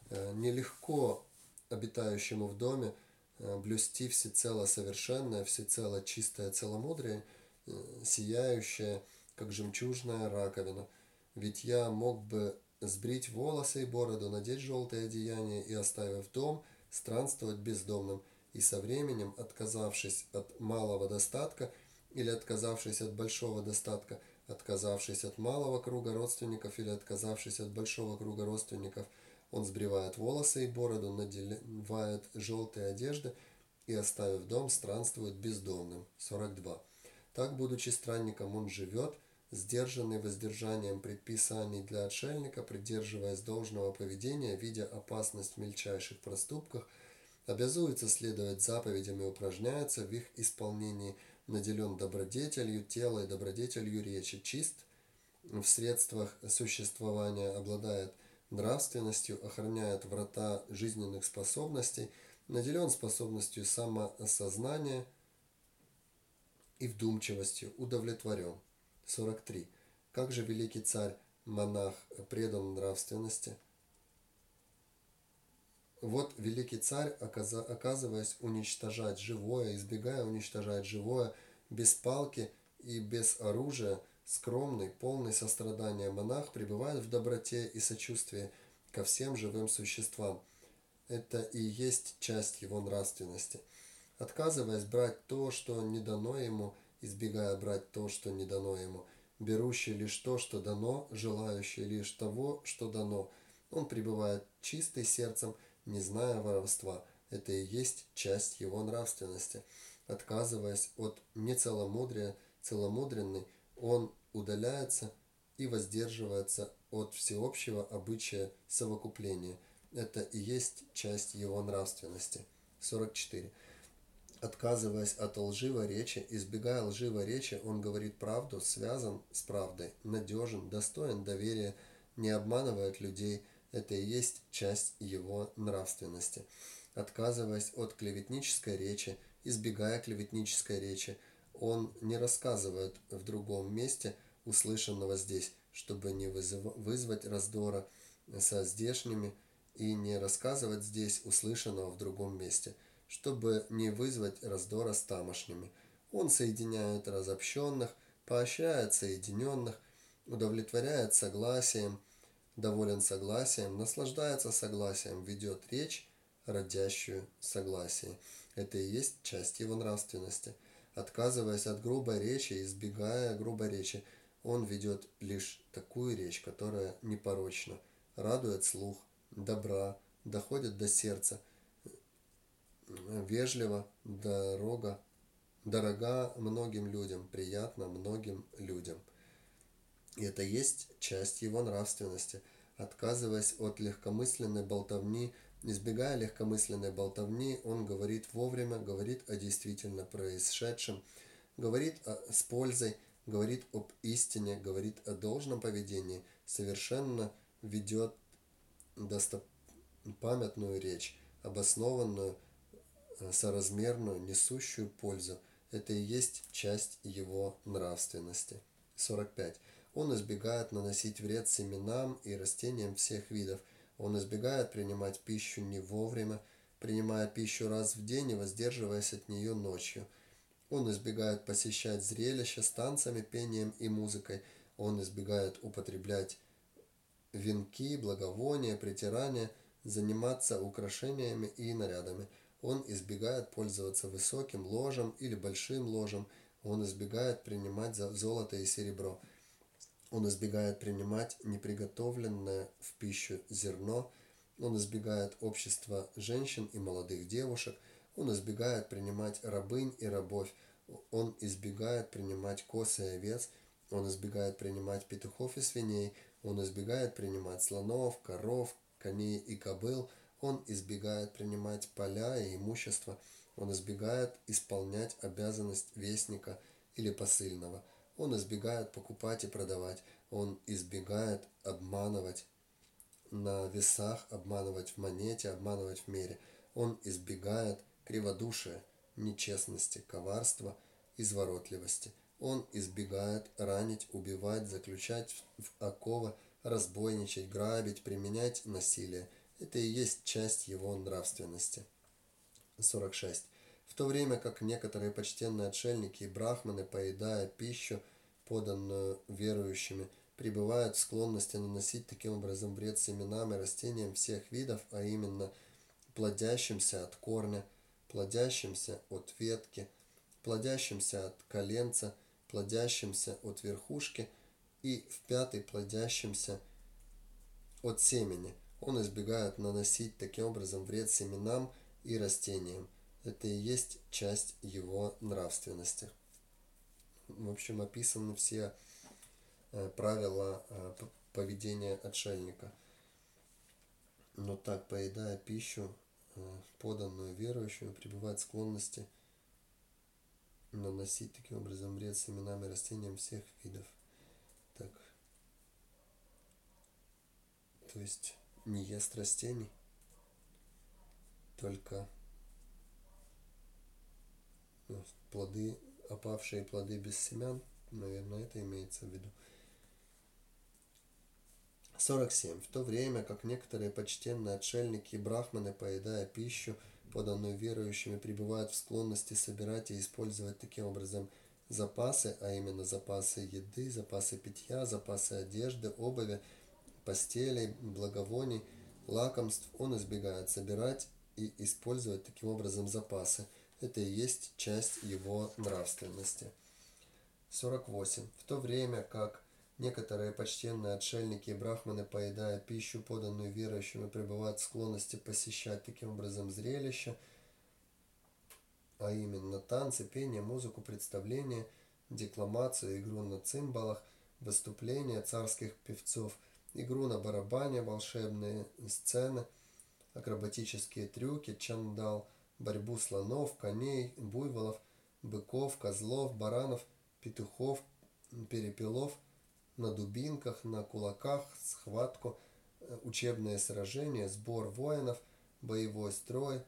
Э, нелегко обитающему в доме блюсти всецело совершенное, всецело чистое целомудрие, э, сияющее, как жемчужная раковина. Ведь я мог бы сбрить волосы и бороду, надеть желтое одеяние и, оставив дом, странствовать бездомным, и со временем, отказавшись от малого достатка или отказавшись от большого достатка, отказавшись от малого круга родственников или отказавшись от большого круга родственников – он сбривает волосы и бороду, надевает желтые одежды и, оставив дом, странствует бездомным. 42. Так, будучи странником, он живет, сдержанный воздержанием предписаний для отшельника, придерживаясь должного поведения, видя опасность в мельчайших проступках, обязуется следовать заповедям и упражняется в их исполнении, наделен добродетелью тела и добродетелью речи, чист в средствах существования, обладает нравственностью, охраняет врата жизненных способностей, наделен способностью самоосознания и вдумчивостью, удовлетворен. 43. Как же великий царь, монах, предан нравственности? Вот великий царь, оказываясь уничтожать живое, избегая уничтожать живое, без палки и без оружия, скромный, полный сострадания монах пребывает в доброте и сочувствии ко всем живым существам. Это и есть часть его нравственности. Отказываясь брать то, что не дано ему, избегая брать то, что не дано ему, берущий лишь то, что дано, желающий лишь того, что дано, он пребывает чистый сердцем, не зная воровства. Это и есть часть его нравственности. Отказываясь от нецеломудрия, целомудренный, он удаляется и воздерживается от всеобщего обычая совокупления. Это и есть часть его нравственности. 44. Отказываясь от лживой речи, избегая лживой речи, он говорит правду, связан с правдой, надежен, достоин доверия, не обманывает людей – это и есть часть его нравственности. Отказываясь от клеветнической речи, избегая клеветнической речи, он не рассказывает в другом месте услышанного здесь, чтобы не вызвать раздора со здешними, и не рассказывать здесь услышанного в другом месте, чтобы не вызвать раздора с тамошними. Он соединяет разобщенных, поощряет соединенных, удовлетворяет согласием, доволен согласием, наслаждается согласием, ведет речь, родящую согласие. Это и есть часть его нравственности. Отказываясь от грубой речи, избегая грубой речи, он ведет лишь такую речь, которая непорочна, радует слух, добра, доходит до сердца, вежливо, дорога, дорога многим людям, приятно многим людям – и это есть часть его нравственности. Отказываясь от легкомысленной болтовни, избегая легкомысленной болтовни, он говорит вовремя, говорит о действительно происшедшем, говорит о, с пользой, говорит об истине, говорит о должном поведении, совершенно ведет достопамятную речь, обоснованную, э, соразмерную, несущую пользу. Это и есть часть его нравственности. 45. Он избегает наносить вред семенам и растениям всех видов. Он избегает принимать пищу не вовремя, принимая пищу раз в день и воздерживаясь от нее ночью. Он избегает посещать зрелища с танцами, пением и музыкой. Он избегает употреблять венки, благовония, притирания, заниматься украшениями и нарядами. Он избегает пользоваться высоким ложем или большим ложем. Он избегает принимать золото и серебро. Он избегает принимать неприготовленное в пищу зерно. Он избегает общества женщин и молодых девушек. Он избегает принимать рабынь и рабовь. Он избегает принимать косы и овец. Он избегает принимать петухов и свиней. Он избегает принимать слонов, коров, коней и кобыл. Он избегает принимать поля и имущество. Он избегает исполнять обязанность вестника или посыльного – он избегает покупать и продавать. Он избегает обманывать на весах, обманывать в монете, обманывать в мере. Он избегает криводушия, нечестности, коварства, изворотливости. Он избегает ранить, убивать, заключать в оковы, разбойничать, грабить, применять насилие. Это и есть часть его нравственности. 46. В то время как некоторые почтенные отшельники и брахманы, поедая пищу, поданную верующими, пребывают в склонности наносить таким образом вред семенам и растениям всех видов, а именно плодящимся от корня, плодящимся от ветки, плодящимся от коленца, плодящимся от верхушки и в пятый плодящимся от семени. Он избегает наносить таким образом вред семенам и растениям. Это и есть часть его нравственности. В общем, описаны все э, правила э, поведения отшельника. Но так, поедая пищу, э, поданную верующему, пребывает склонности наносить таким образом вред семенам и растениям всех видов. Так. То есть не ест растений, только плоды, опавшие плоды без семян, наверное, это имеется в виду. 47. В то время как некоторые почтенные отшельники и брахманы, поедая пищу, поданную верующими, пребывают в склонности собирать и использовать таким образом запасы, а именно запасы еды, запасы питья, запасы одежды, обуви, постелей, благовоний, лакомств, он избегает собирать и использовать таким образом запасы. Это и есть часть его нравственности. 48. В то время как некоторые почтенные отшельники и брахманы, поедая пищу, поданную верующим, пребывают в склонности посещать таким образом зрелища, а именно танцы, пение, музыку, представления, декламацию, игру на цимбалах, выступления царских певцов, игру на барабане, волшебные сцены, акробатические трюки, чандал, борьбу слонов, коней, буйволов, быков, козлов, баранов, петухов, перепелов, на дубинках, на кулаках, схватку, учебные сражения, сбор воинов, боевой строй,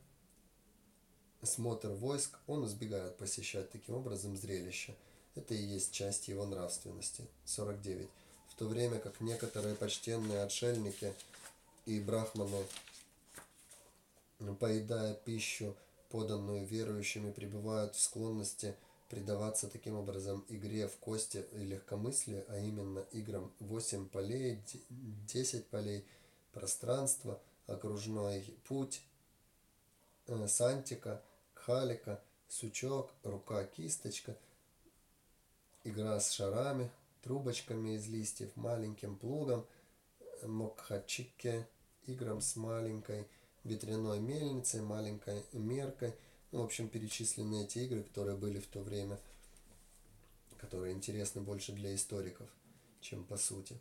смотр войск, он избегает посещать таким образом зрелища. Это и есть часть его нравственности. 49. В то время как некоторые почтенные отшельники и брахманы, поедая пищу, поданную верующими, пребывают в склонности предаваться таким образом игре в кости и легкомыслие, а именно играм 8 полей, 10 полей, пространство, окружной путь, э, сантика – халика, сучок, рука-кисточка, игра с шарами, трубочками из листьев, маленьким плугом, мокхачике, играм с маленькой ветряной мельницей, маленькой меркой. Ну, в общем, перечислены эти игры, которые были в то время, которые интересны больше для историков, чем по сути.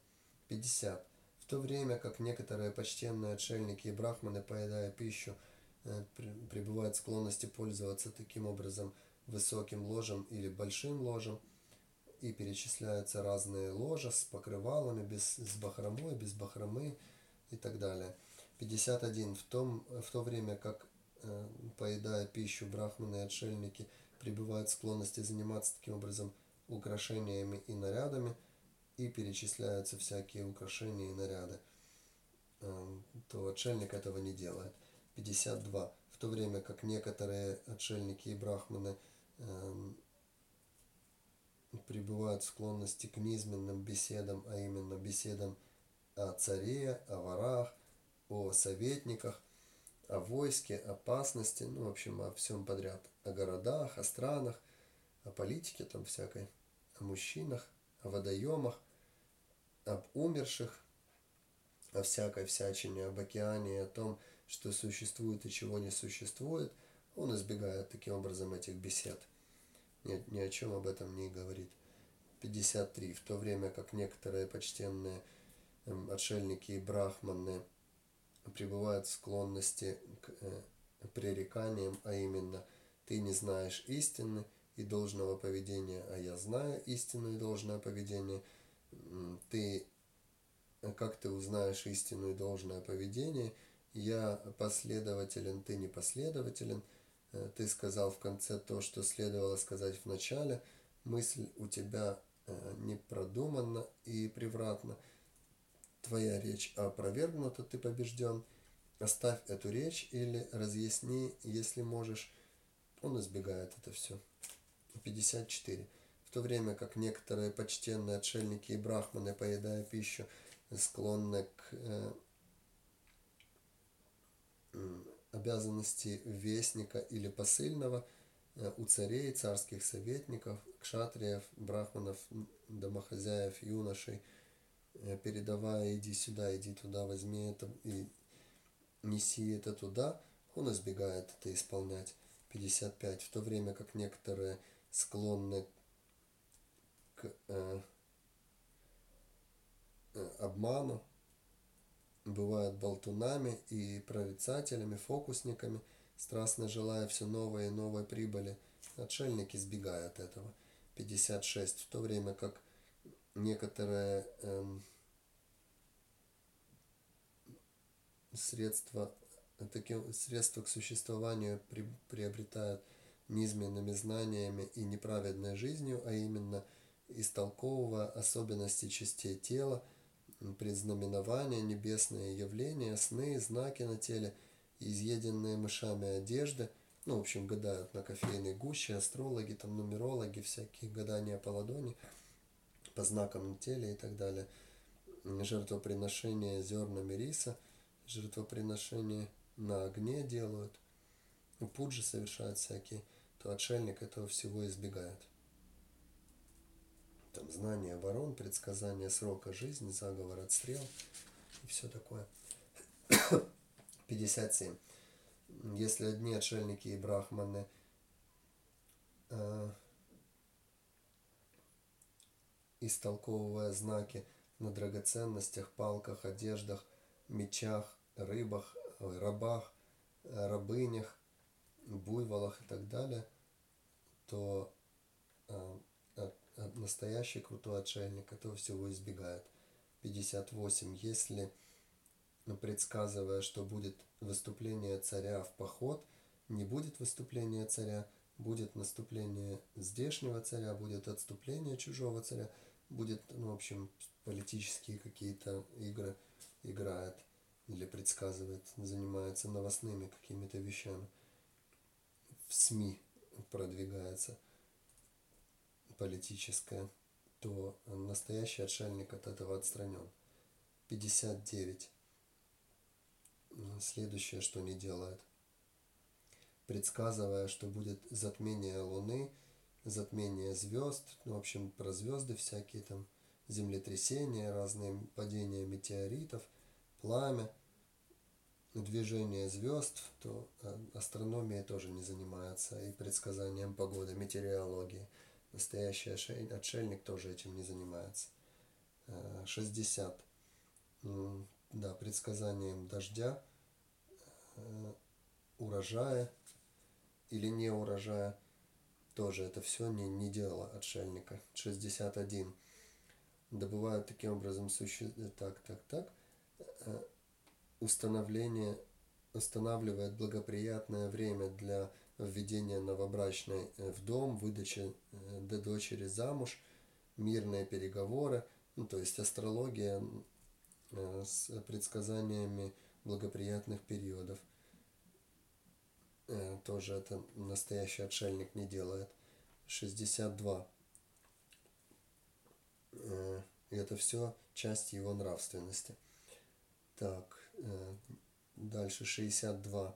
50. В то время как некоторые почтенные отшельники и брахманы, поедая пищу, Э, пребывает в склонности пользоваться таким образом высоким ложем или большим ложем. И перечисляются разные ложа с покрывалами, без, с бахромой, без бахромы и так далее. 51. В, том, в то время как, э, поедая пищу, брахманы и отшельники пребывают в склонности заниматься таким образом украшениями и нарядами, и перечисляются всякие украшения и наряды, э, то отшельник этого не делает. 52. В то время как некоторые отшельники и брахманы э, пребывают в склонности к низменным беседам, а именно беседам о царе, о ворах, о советниках, о войске, опасности, ну, в общем, о всем подряд, о городах, о странах, о политике там всякой, о мужчинах, о водоемах, об умерших, о всякой всячине, об океане, о том, что существует и чего не существует, он избегает таким образом этих бесед. Нет, ни о чем об этом не говорит. 53. В то время как некоторые почтенные эм, отшельники и брахманы пребывают в склонности к э, пререканиям, а именно «ты не знаешь истины и должного поведения, а я знаю истину и должное поведение», ты как ты узнаешь истину и должное поведение – я последователен, ты не последователен. Э, ты сказал в конце то, что следовало сказать в начале. Мысль у тебя э, не продумана и превратна. Твоя речь опровергнута, ты побежден. Оставь эту речь или разъясни, если можешь. Он избегает это все. 54. В то время как некоторые почтенные отшельники и брахманы, поедая пищу, склонны к э, обязанности вестника или посыльного э, у царей, царских советников, кшатриев, брахманов, домохозяев, юношей, передавая «иди сюда, иди туда, возьми это и неси это туда», он избегает это исполнять. 55. В то время как некоторые склонны к э, э, обману, бывают болтунами и прорицателями, фокусниками, страстно желая все новой и новой прибыли. Отшельники избегают этого. 56. В то время как некоторые эм, средства, такие средства к существованию при, приобретают низменными знаниями и неправедной жизнью, а именно истолковывая особенности частей тела, предзнаменования, небесные явления, сны, знаки на теле, изъеденные мышами одежды, ну, в общем, гадают на кофейной гуще, астрологи, там, нумерологи, всякие гадания по ладони, по знакам на теле и так далее. Жертвоприношение зернами риса, жертвоприношение на огне делают, пуджи совершают всякие, то отшельник этого всего избегает там, знание ворон, предсказание срока жизни, заговор отстрел и все такое. 57. Если одни отшельники и брахманы э, истолковывая знаки на драгоценностях, палках, одеждах, мечах, рыбах, рабах, рабынях, буйволах и так далее, то э, настоящий крутой отшельник этого всего избегает. 58. Если, предсказывая, что будет выступление царя в поход, не будет выступления царя, будет наступление здешнего царя, будет отступление чужого царя, будет, ну, в общем, политические какие-то игры играет или предсказывает, занимается новостными какими-то вещами. В СМИ продвигается политическое, то настоящий отшельник от этого отстранен. 59. Следующее, что не делает. Предсказывая, что будет затмение Луны, затмение звезд, ну, в общем, про звезды всякие там, землетрясения, разные падения метеоритов, пламя, движение звезд, то э, астрономией тоже не занимается и предсказанием погоды, метеорологией. Настоящий отшельник тоже этим не занимается. 60. Э, да, предсказанием дождя, э, урожая или не урожая. Тоже это все не, не дело отшельника. 61. Добывают таким образом суще... Так, так, так. Э, установление устанавливает благоприятное время для введение новобрачной э, в дом, выдача э, до дочери замуж, мирные переговоры, ну, то есть астрология с предсказаниями благоприятных периодов. Тоже это настоящий отшельник не делает. 62. И это все часть его нравственности. Так, дальше 62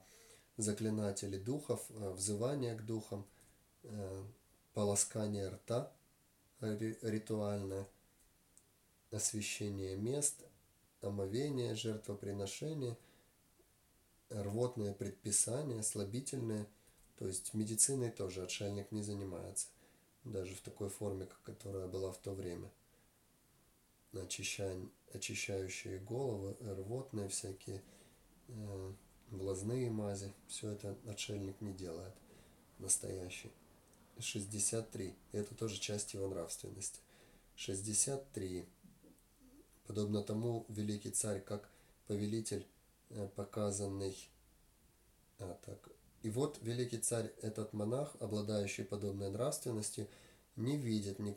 заклинатели духов, э, взывание к духам, э, полоскание рта ритуальное, освещение мест, омовение, жертвоприношение, рвотные предписания, слабительные, то есть медициной тоже отшельник не занимается, даже в такой форме, которая была в то время. Очищающие, очищающие головы, рвотные всякие, э, глазные мази. Все это отшельник не делает. Настоящий. 63. Это тоже часть его нравственности. 63. Подобно тому великий царь, как повелитель показанный. А, так. И вот великий царь, этот монах, обладающий подобной нравственностью, не видит ни,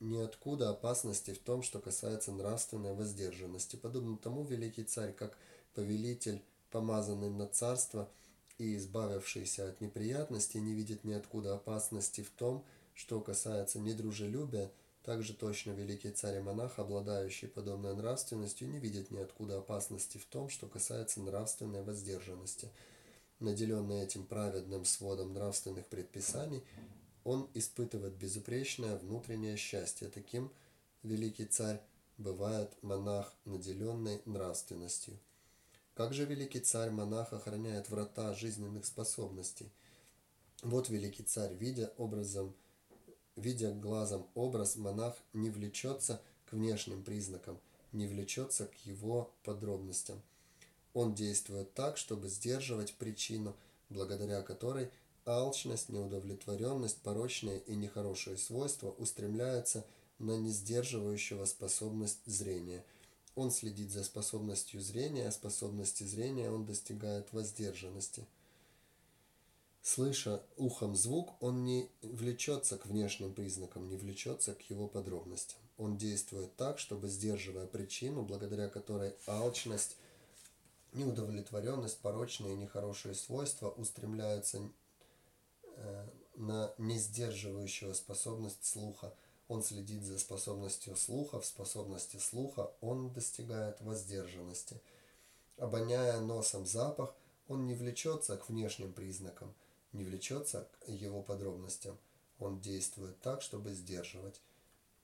ниоткуда опасности в том, что касается нравственной воздержанности. Подобно тому великий царь, как повелитель помазанный на царство и избавившийся от неприятностей, не видит ниоткуда опасности в том, что касается недружелюбия, также точно великий царь и монах, обладающий подобной нравственностью, не видит ниоткуда опасности в том, что касается нравственной воздержанности. Наделенный этим праведным сводом нравственных предписаний, он испытывает безупречное внутреннее счастье. Таким великий царь бывает монах, наделенный нравственностью. Как же великий царь-монах охраняет врата жизненных способностей? Вот великий царь, видя образом, видя глазом образ, монах не влечется к внешним признакам, не влечется к его подробностям. Он действует так, чтобы сдерживать причину, благодаря которой алчность, неудовлетворенность, порочные и нехорошие свойства устремляются на несдерживающего способность зрения. Он следит за способностью зрения, а способности зрения он достигает воздержанности. Слыша ухом звук, он не влечется к внешним признакам, не влечется к его подробностям. Он действует так, чтобы, сдерживая причину, благодаря которой алчность, неудовлетворенность, порочные и нехорошие свойства устремляются э, на несдерживающего способность слуха. Он следит за способностью слуха, в способности слуха он достигает воздержанности. Обоняя носом запах, он не влечется к внешним признакам, не влечется к его подробностям. Он действует так, чтобы сдерживать.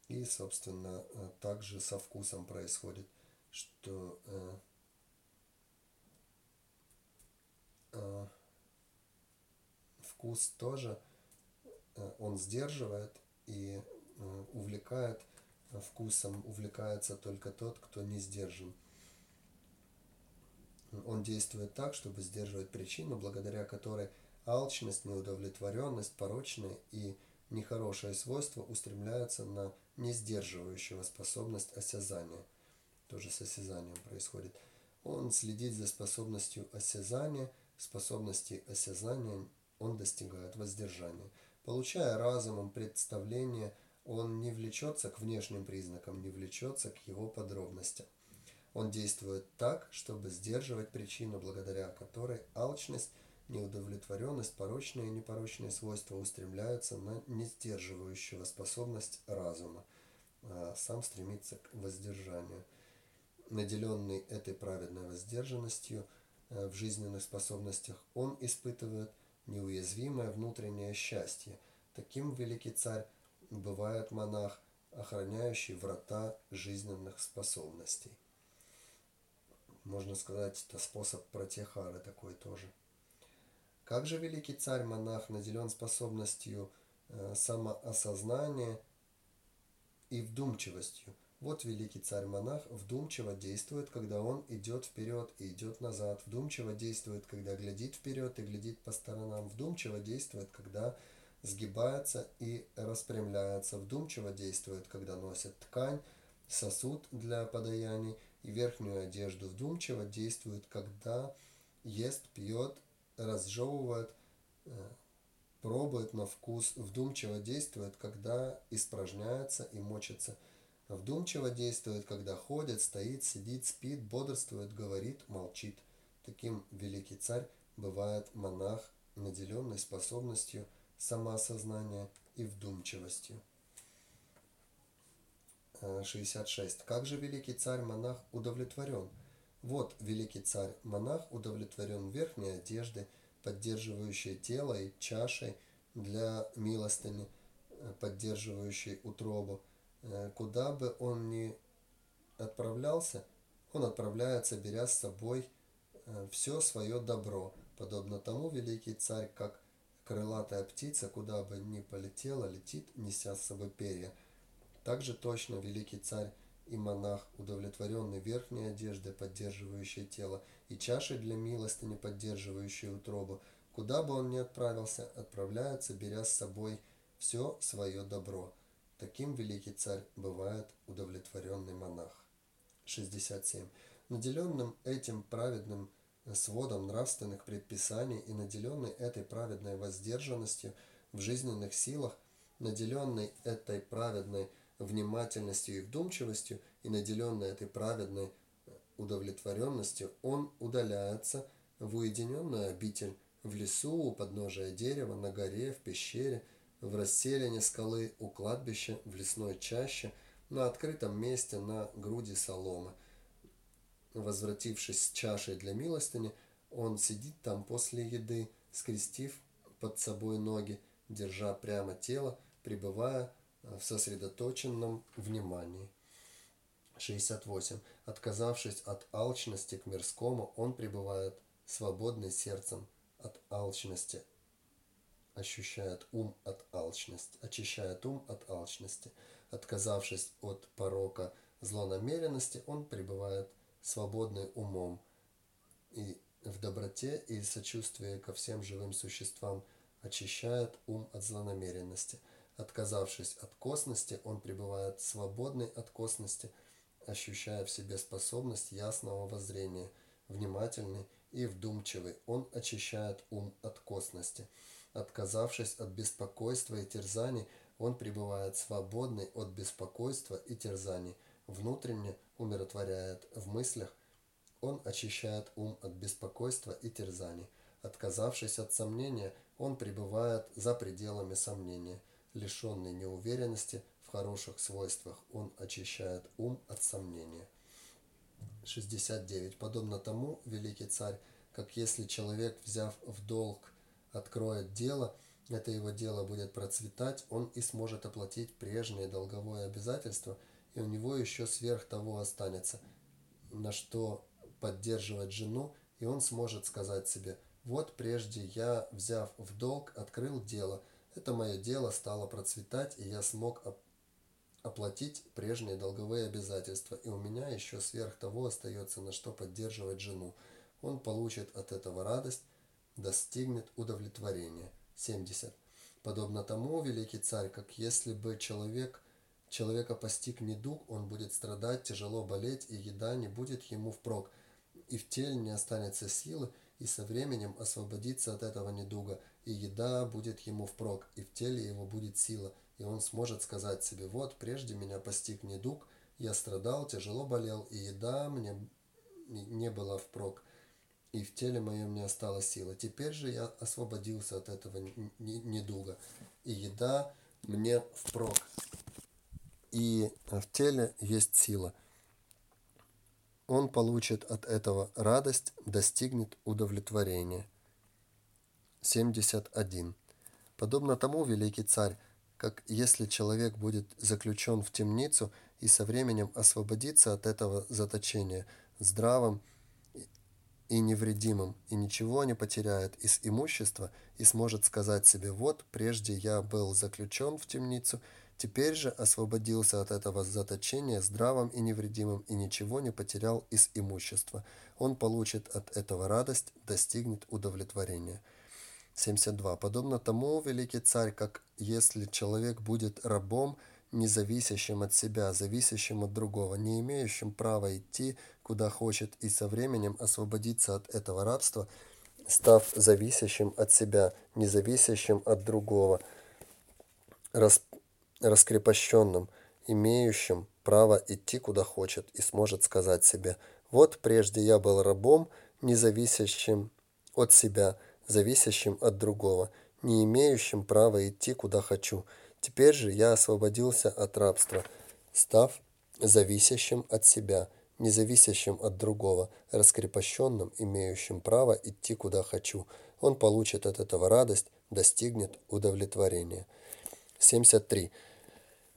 И, собственно, э, также со вкусом происходит, что э, э, вкус тоже э, он сдерживает и э, увлекает вкусом увлекается только тот, кто не сдержан. Он действует так, чтобы сдерживать причину, благодаря которой алчность, неудовлетворенность, порочные и нехорошие свойства устремляются на не сдерживающего способность осязания. Тоже с осязанием происходит. Он следит за способностью осязания, способности осязания он достигает воздержания. Получая разумом представление, он не влечется к внешним признакам, не влечется к его подробностям. Он действует так, чтобы сдерживать причину, благодаря которой алчность – неудовлетворенность, порочные и непорочные свойства устремляются на несдерживающего способность разума, а сам стремится к воздержанию. Наделенный этой праведной воздержанностью э, в жизненных способностях, он испытывает неуязвимое внутреннее счастье. Таким великий царь бывает монах, охраняющий врата жизненных способностей. Можно сказать, это способ протехары такой тоже. Как же великий царь-монах наделен способностью э, самоосознания и вдумчивостью? Вот великий царь-монах вдумчиво действует, когда он идет вперед и идет назад. Вдумчиво действует, когда глядит вперед и глядит по сторонам. Вдумчиво действует, когда сгибается и распрямляется. Вдумчиво действует, когда носит ткань, сосуд для подаяний и верхнюю одежду. Вдумчиво действует, когда ест, пьет разжевывает, э, пробует на вкус, вдумчиво действует, когда испражняется и мочится. Вдумчиво действует, когда ходит, стоит, сидит, спит, бодрствует, говорит, молчит. Таким великий царь бывает монах, наделенный способностью самоосознания и вдумчивостью. 66. Э, как же великий царь-монах удовлетворен – вот великий царь-монах удовлетворен верхней одеждой, поддерживающей тело и чашей для милостыни, э, поддерживающей утробу. Э, куда бы он ни отправлялся, он отправляется, беря с собой э, все свое добро, подобно тому великий царь, как крылатая птица, куда бы ни полетела, летит, неся с собой перья. Также точно великий царь и монах, удовлетворенный верхней одеждой, поддерживающей тело, и чашей для милостыни, поддерживающей утробу, куда бы он ни отправился, отправляется, беря с собой все свое добро. Таким великий царь бывает удовлетворенный монах. 67. Наделенным этим праведным сводом нравственных предписаний и наделенный этой праведной воздержанностью в жизненных силах, наделенный этой праведной внимательностью и вдумчивостью и наделенный этой праведной удовлетворенностью, он удаляется в уединенную обитель, в лесу, у подножия дерева, на горе, в пещере, в расселине скалы, у кладбища, в лесной чаще, на открытом месте, на груди соломы. Возвратившись с чашей для милостыни, он сидит там после еды, скрестив под собой ноги, держа прямо тело, пребывая в сосредоточенном внимании. 68. Отказавшись от алчности к мирскому, он пребывает свободный сердцем от алчности, ощущает ум от алчности, очищает ум от алчности. Отказавшись от порока злонамеренности, он пребывает свободный умом и в доброте и сочувствии ко всем живым существам очищает ум от злонамеренности. Отказавшись от косности, он пребывает свободный от косности, ощущая в себе способность ясного воззрения, внимательный и вдумчивый. Он очищает ум от косности. Отказавшись от беспокойства и терзаний, он пребывает свободный от беспокойства и терзаний, внутренне умиротворяет в мыслях, он очищает ум от беспокойства и терзаний. Отказавшись от сомнения, он пребывает за пределами сомнения. Лишенный неуверенности в хороших свойствах, он очищает ум от сомнения. 69. Подобно тому, великий царь, как если человек, взяв в долг, откроет дело, это его дело будет процветать, он и сможет оплатить прежнее долговое обязательство, и у него еще сверх того останется, на что поддерживать жену, и он сможет сказать себе, вот прежде я, взяв в долг, открыл дело, это мое дело стало процветать, и я смог оплатить прежние долговые обязательства, и у меня еще сверх того остается на что поддерживать жену. Он получит от этого радость, достигнет удовлетворения. 70. Подобно тому, великий царь, как если бы человек, человека постиг недуг, он будет страдать, тяжело болеть, и еда не будет ему впрок, и в теле не останется силы, и со временем освободиться от этого недуга, и еда будет ему впрок, и в теле его будет сила, и он сможет сказать себе, вот, прежде меня постиг недуг, я страдал, тяжело болел, и еда мне не была впрок, и в теле моем не осталось силы. Теперь же я освободился от этого недуга, и еда мне впрок, и в теле есть сила. Он получит от этого радость, достигнет удовлетворения. 71. Подобно тому, великий царь, как если человек будет заключен в темницу и со временем освободится от этого заточения здравым, и невредимым, и ничего не потеряет из имущества, и сможет сказать себе, вот, прежде я был заключен в темницу, теперь же освободился от этого заточения здравым и невредимым, и ничего не потерял из имущества. Он получит от этого радость, достигнет удовлетворения. 72. Подобно тому, великий царь, как если человек будет рабом, независящим от себя, зависящим от другого, не имеющим права идти, куда хочет, и со временем освободиться от этого рабства, став зависящим от себя, независящим от другого, рас, раскрепощенным, имеющим право идти куда хочет и сможет сказать себе, вот прежде я был рабом, независящим от себя, зависящим от другого, не имеющим права идти куда хочу, Теперь же я освободился от рабства, став зависящим от себя, независящим от другого, раскрепощенным, имеющим право идти куда хочу. Он получит от этого радость, достигнет удовлетворения. 73.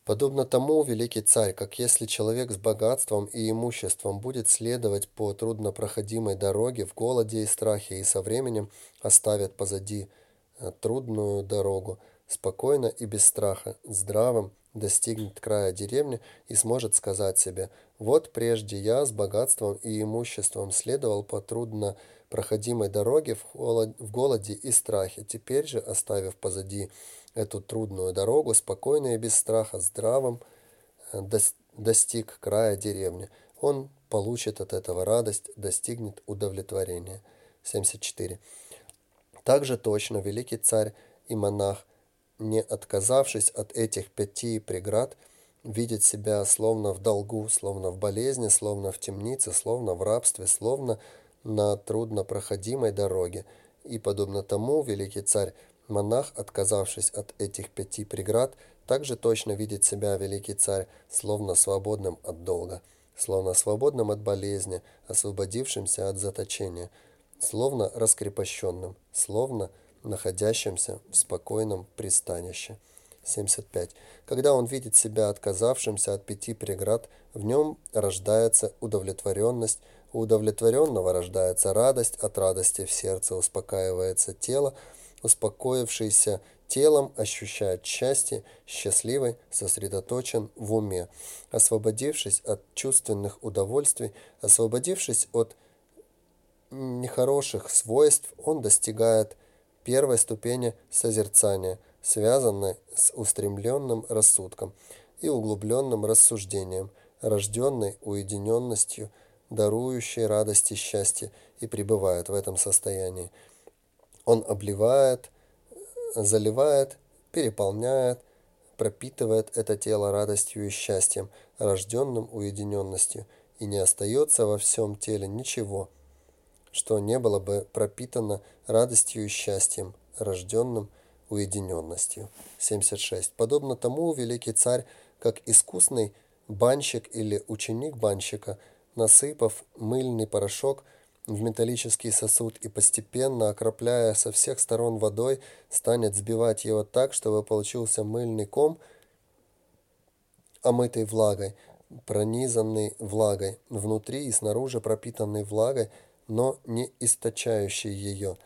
Подобно тому, великий царь, как если человек с богатством и имуществом будет следовать по труднопроходимой дороге в голоде и страхе и со временем оставит позади э, трудную дорогу, спокойно и без страха, здравым, достигнет края деревни и сможет сказать себе «Вот прежде я с богатством и имуществом следовал по трудно проходимой дороге в, холод... в голоде и страхе, теперь же, оставив позади эту трудную дорогу, спокойно и без страха, здравым, э, достиг края деревни. Он получит от этого радость, достигнет удовлетворения. 74. Также точно великий царь и монах – не отказавшись от этих пяти преград, видит себя словно в долгу, словно в болезни, словно в темнице, словно в рабстве, словно на труднопроходимой дороге. И, подобно тому, великий царь, монах, отказавшись от этих пяти преград, также точно видит себя, великий царь, словно свободным от долга, словно свободным от болезни, освободившимся от заточения, словно раскрепощенным, словно находящимся в спокойном пристанище. 75. Когда он видит себя отказавшимся от пяти преград, в нем рождается удовлетворенность, у удовлетворенного рождается радость, от радости в сердце успокаивается тело, успокоившийся телом, ощущает счастье, счастливый, сосредоточен в уме. Освободившись от чувственных удовольствий, освободившись от нехороших свойств, он достигает первой ступени созерцания, связанной с устремленным рассудком и углубленным рассуждением, рожденной уединенностью, дарующей радость и счастье, и пребывает в этом состоянии. Он обливает, заливает, переполняет, пропитывает это тело радостью и счастьем, рожденным уединенностью, и не остается во всем теле ничего, что не было бы пропитано радостью и счастьем, рожденным уединенностью. 76. Подобно тому великий царь, как искусный банщик или ученик банщика, насыпав мыльный порошок – в металлический сосуд и постепенно, окропляя со всех сторон водой, станет сбивать его так, чтобы получился мыльный ком, омытый влагой, пронизанный влагой, внутри и снаружи пропитанный влагой, но не источающий ее.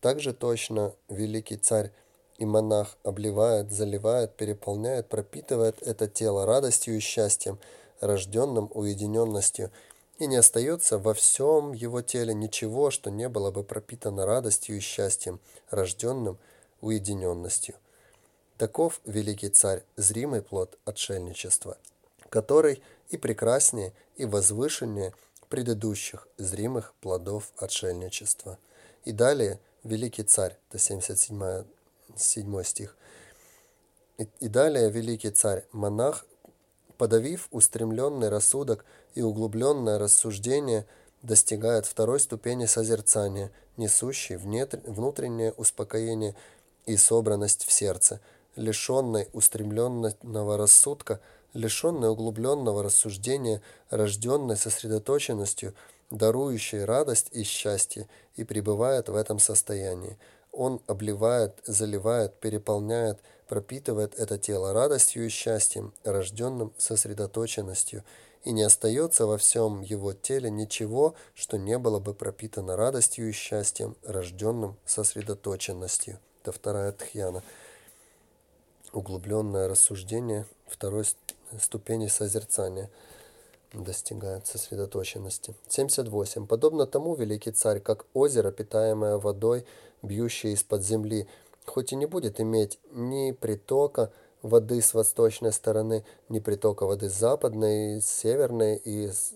Также точно великий царь и монах обливает, заливает, переполняет, пропитывает это тело радостью и счастьем, рожденным уединенностью – и не остается во всем его теле ничего, что не было бы пропитано радостью и счастьем, рожденным уединенностью. Таков великий царь, зримый плод отшельничества, который и прекраснее, и возвышеннее предыдущих зримых плодов отшельничества. И далее великий царь, это 77 7 стих, и, и далее великий царь, монах, подавив устремленный рассудок и углубленное рассуждение достигает второй ступени созерцания, несущей внутреннее успокоение и собранность в сердце, лишенной устремленного рассудка, лишенной углубленного рассуждения, рожденной сосредоточенностью, дарующей радость и счастье, и пребывает в этом состоянии. Он обливает, заливает, переполняет, пропитывает это тело радостью и счастьем, рожденным сосредоточенностью, и не остается во всем его теле ничего, что не было бы пропитано радостью и счастьем, рожденным сосредоточенностью. Это вторая тхьяна. Углубленное рассуждение второй ступени созерцания достигает сосредоточенности. 78. Подобно тому, великий царь, как озеро, питаемое водой, бьющее из-под земли, хоть и не будет иметь ни притока, воды с восточной стороны, ни притока воды с западной, с северной и с,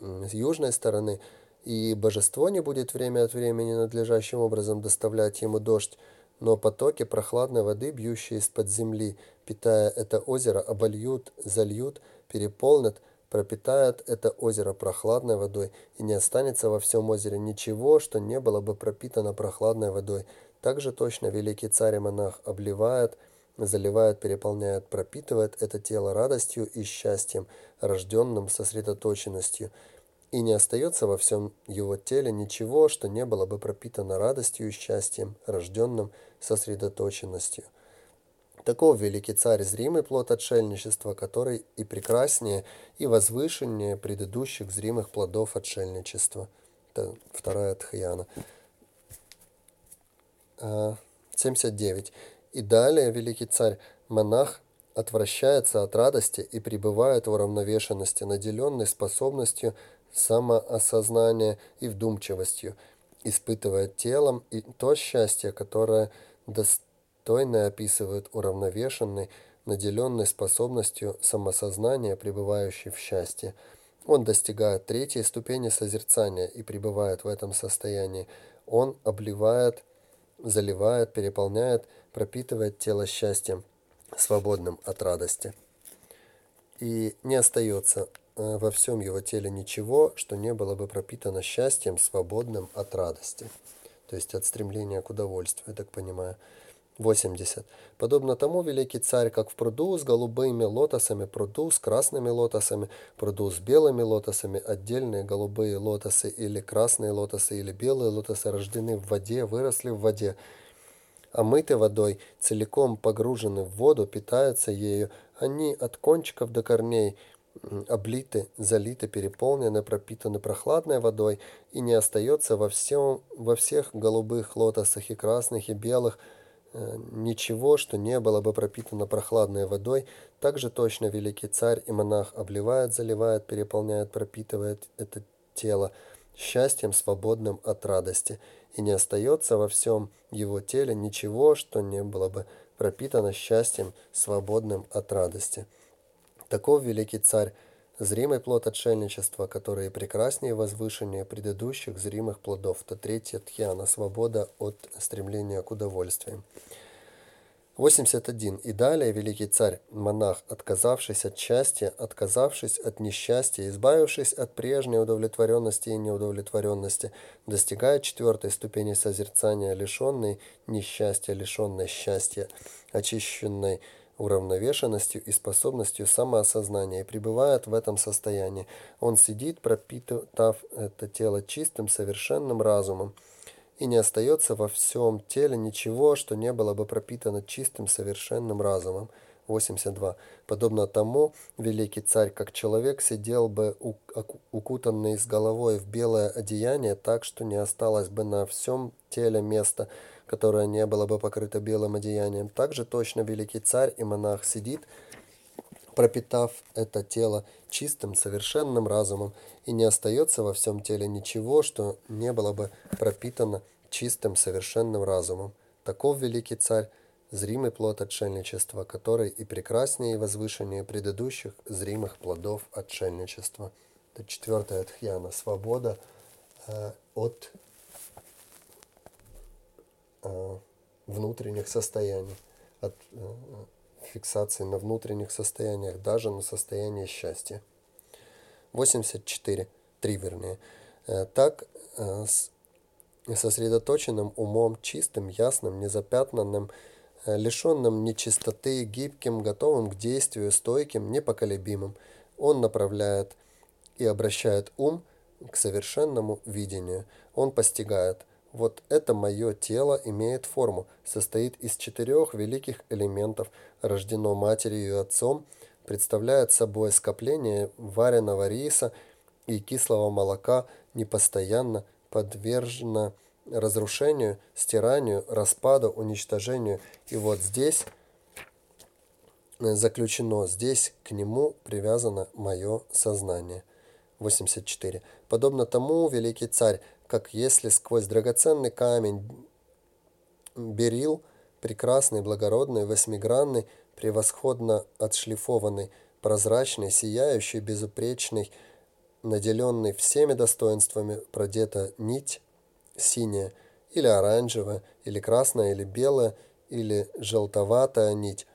с южной стороны, и божество не будет время от времени надлежащим образом доставлять ему дождь, но потоки прохладной воды, бьющие из-под земли, питая это озеро, обольют, зальют, переполнят, пропитают это озеро прохладной водой, и не останется во всем озере ничего, что не было бы пропитано прохладной водой. Также точно великий царь и монах обливает, заливает, переполняет, пропитывает это тело радостью и счастьем, рожденным сосредоточенностью, и не остается во всем его теле ничего, что не было бы пропитано радостью и счастьем, рожденным сосредоточенностью. Таков великий царь, зримый плод отшельничества, который и прекраснее, и возвышеннее предыдущих зримых плодов отшельничества. Это вторая Тхаяна. 79. И далее великий царь, монах, отвращается от радости и пребывает в уравновешенности, наделенной способностью самоосознания и вдумчивостью, испытывая телом и то счастье, которое достойно описывает уравновешенный, наделенный способностью самосознания, пребывающий в счастье. Он достигает третьей ступени созерцания и пребывает в этом состоянии. Он обливает, заливает, переполняет пропитывает тело счастьем, свободным от радости. И не остается э, во всем его теле ничего, что не было бы пропитано счастьем, свободным от радости. То есть от стремления к удовольствию, я так понимаю. 80. Подобно тому великий царь, как в пруду с голубыми лотосами, пруду с красными лотосами, пруду с белыми лотосами, отдельные голубые лотосы или красные лотосы или белые лотосы рождены в воде, выросли в воде, омыты водой, целиком погружены в воду, питаются ею, они от кончиков до корней облиты, залиты, переполнены, пропитаны прохладной водой, и не остается во, всем, во всех голубых лотосах и красных, и белых э, ничего, что не было бы пропитано прохладной водой, так же точно великий царь и монах обливает, заливает, переполняет, пропитывает это тело счастьем, свободным от радости, и не остается во всем его теле ничего, что не было бы пропитано счастьем, свободным от радости. Таков великий царь, зримый плод отшельничества, который прекраснее и возвышеннее предыдущих зримых плодов. Это третья тхьяна, свобода от стремления к удовольствиям. 81. И далее великий царь, монах, отказавшись от счастья, отказавшись от несчастья, избавившись от прежней удовлетворенности и неудовлетворенности, достигает четвертой ступени созерцания, лишенной несчастья, лишенной счастья, очищенной уравновешенностью и способностью самоосознания и пребывает в этом состоянии. Он сидит, пропитав это тело чистым, совершенным разумом, и не остается во всем теле ничего, что не было бы пропитано чистым, совершенным разумом. 82. Подобно тому, великий царь, как человек, сидел бы укутанный с головой в белое одеяние, так что не осталось бы на всем теле места, которое не было бы покрыто белым одеянием. Также точно великий царь и монах сидит, пропитав это тело чистым, совершенным разумом, и не остается во всем теле ничего, что не было бы пропитано чистым, совершенным разумом. Таков великий царь, зримый плод отшельничества, который и прекраснее и возвышеннее предыдущих зримых плодов отшельничества. Это четвертая тхьяна, свобода э, от внутренних состояний, от э, фиксации на внутренних состояниях, даже на состоянии счастья. 84. 3 вернее. Э, так, с сосредоточенным умом, чистым, ясным, незапятнанным, лишенным нечистоты, гибким, готовым к действию, стойким, непоколебимым, он направляет и обращает ум к совершенному видению. Он постигает – вот это мое тело имеет форму, состоит из четырех великих элементов, рождено матерью и отцом, представляет собой скопление вареного риса и кислого молока, непостоянно подвержено разрушению, стиранию, распаду, уничтожению. И вот здесь заключено, здесь к нему привязано мое сознание. 84. Подобно тому, великий царь, как если сквозь драгоценный камень берил, прекрасный, благородный, восьмигранный, превосходно отшлифованный, прозрачный, сияющий, безупречный, наделенный всеми достоинствами, продета нить синяя, или оранжевая, или красная, или белая, или желтоватая нить,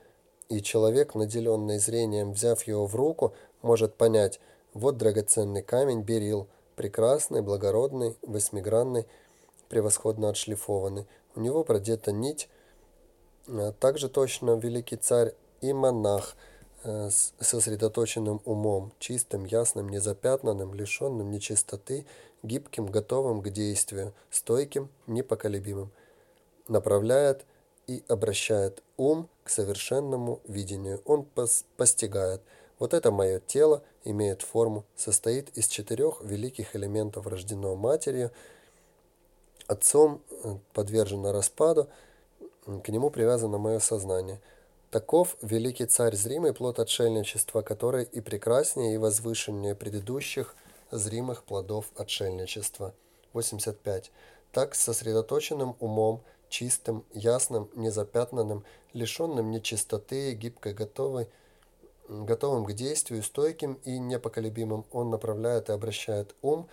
и человек, наделенный зрением, взяв его в руку, может понять, вот драгоценный камень берил – прекрасный, благородный, восьмигранный, превосходно отшлифованный. У него продета нить, а также точно великий царь и монах э, с сосредоточенным умом, чистым, ясным, незапятнанным, лишенным нечистоты, гибким, готовым к действию, стойким, непоколебимым. Направляет и обращает ум к совершенному видению. Он постигает – вот это мое тело имеет форму, состоит из четырех великих элементов, рождено матерью, отцом э, подвержено распаду, к нему привязано мое сознание. Таков великий царь зримый плод отшельничества, который и прекраснее, и возвышеннее предыдущих зримых плодов отшельничества. 85. Так сосредоточенным умом, чистым, ясным, незапятнанным, лишенным нечистоты, гибкой, готовой, готовым к действию, стойким и непоколебимым, он направляет и обращает ум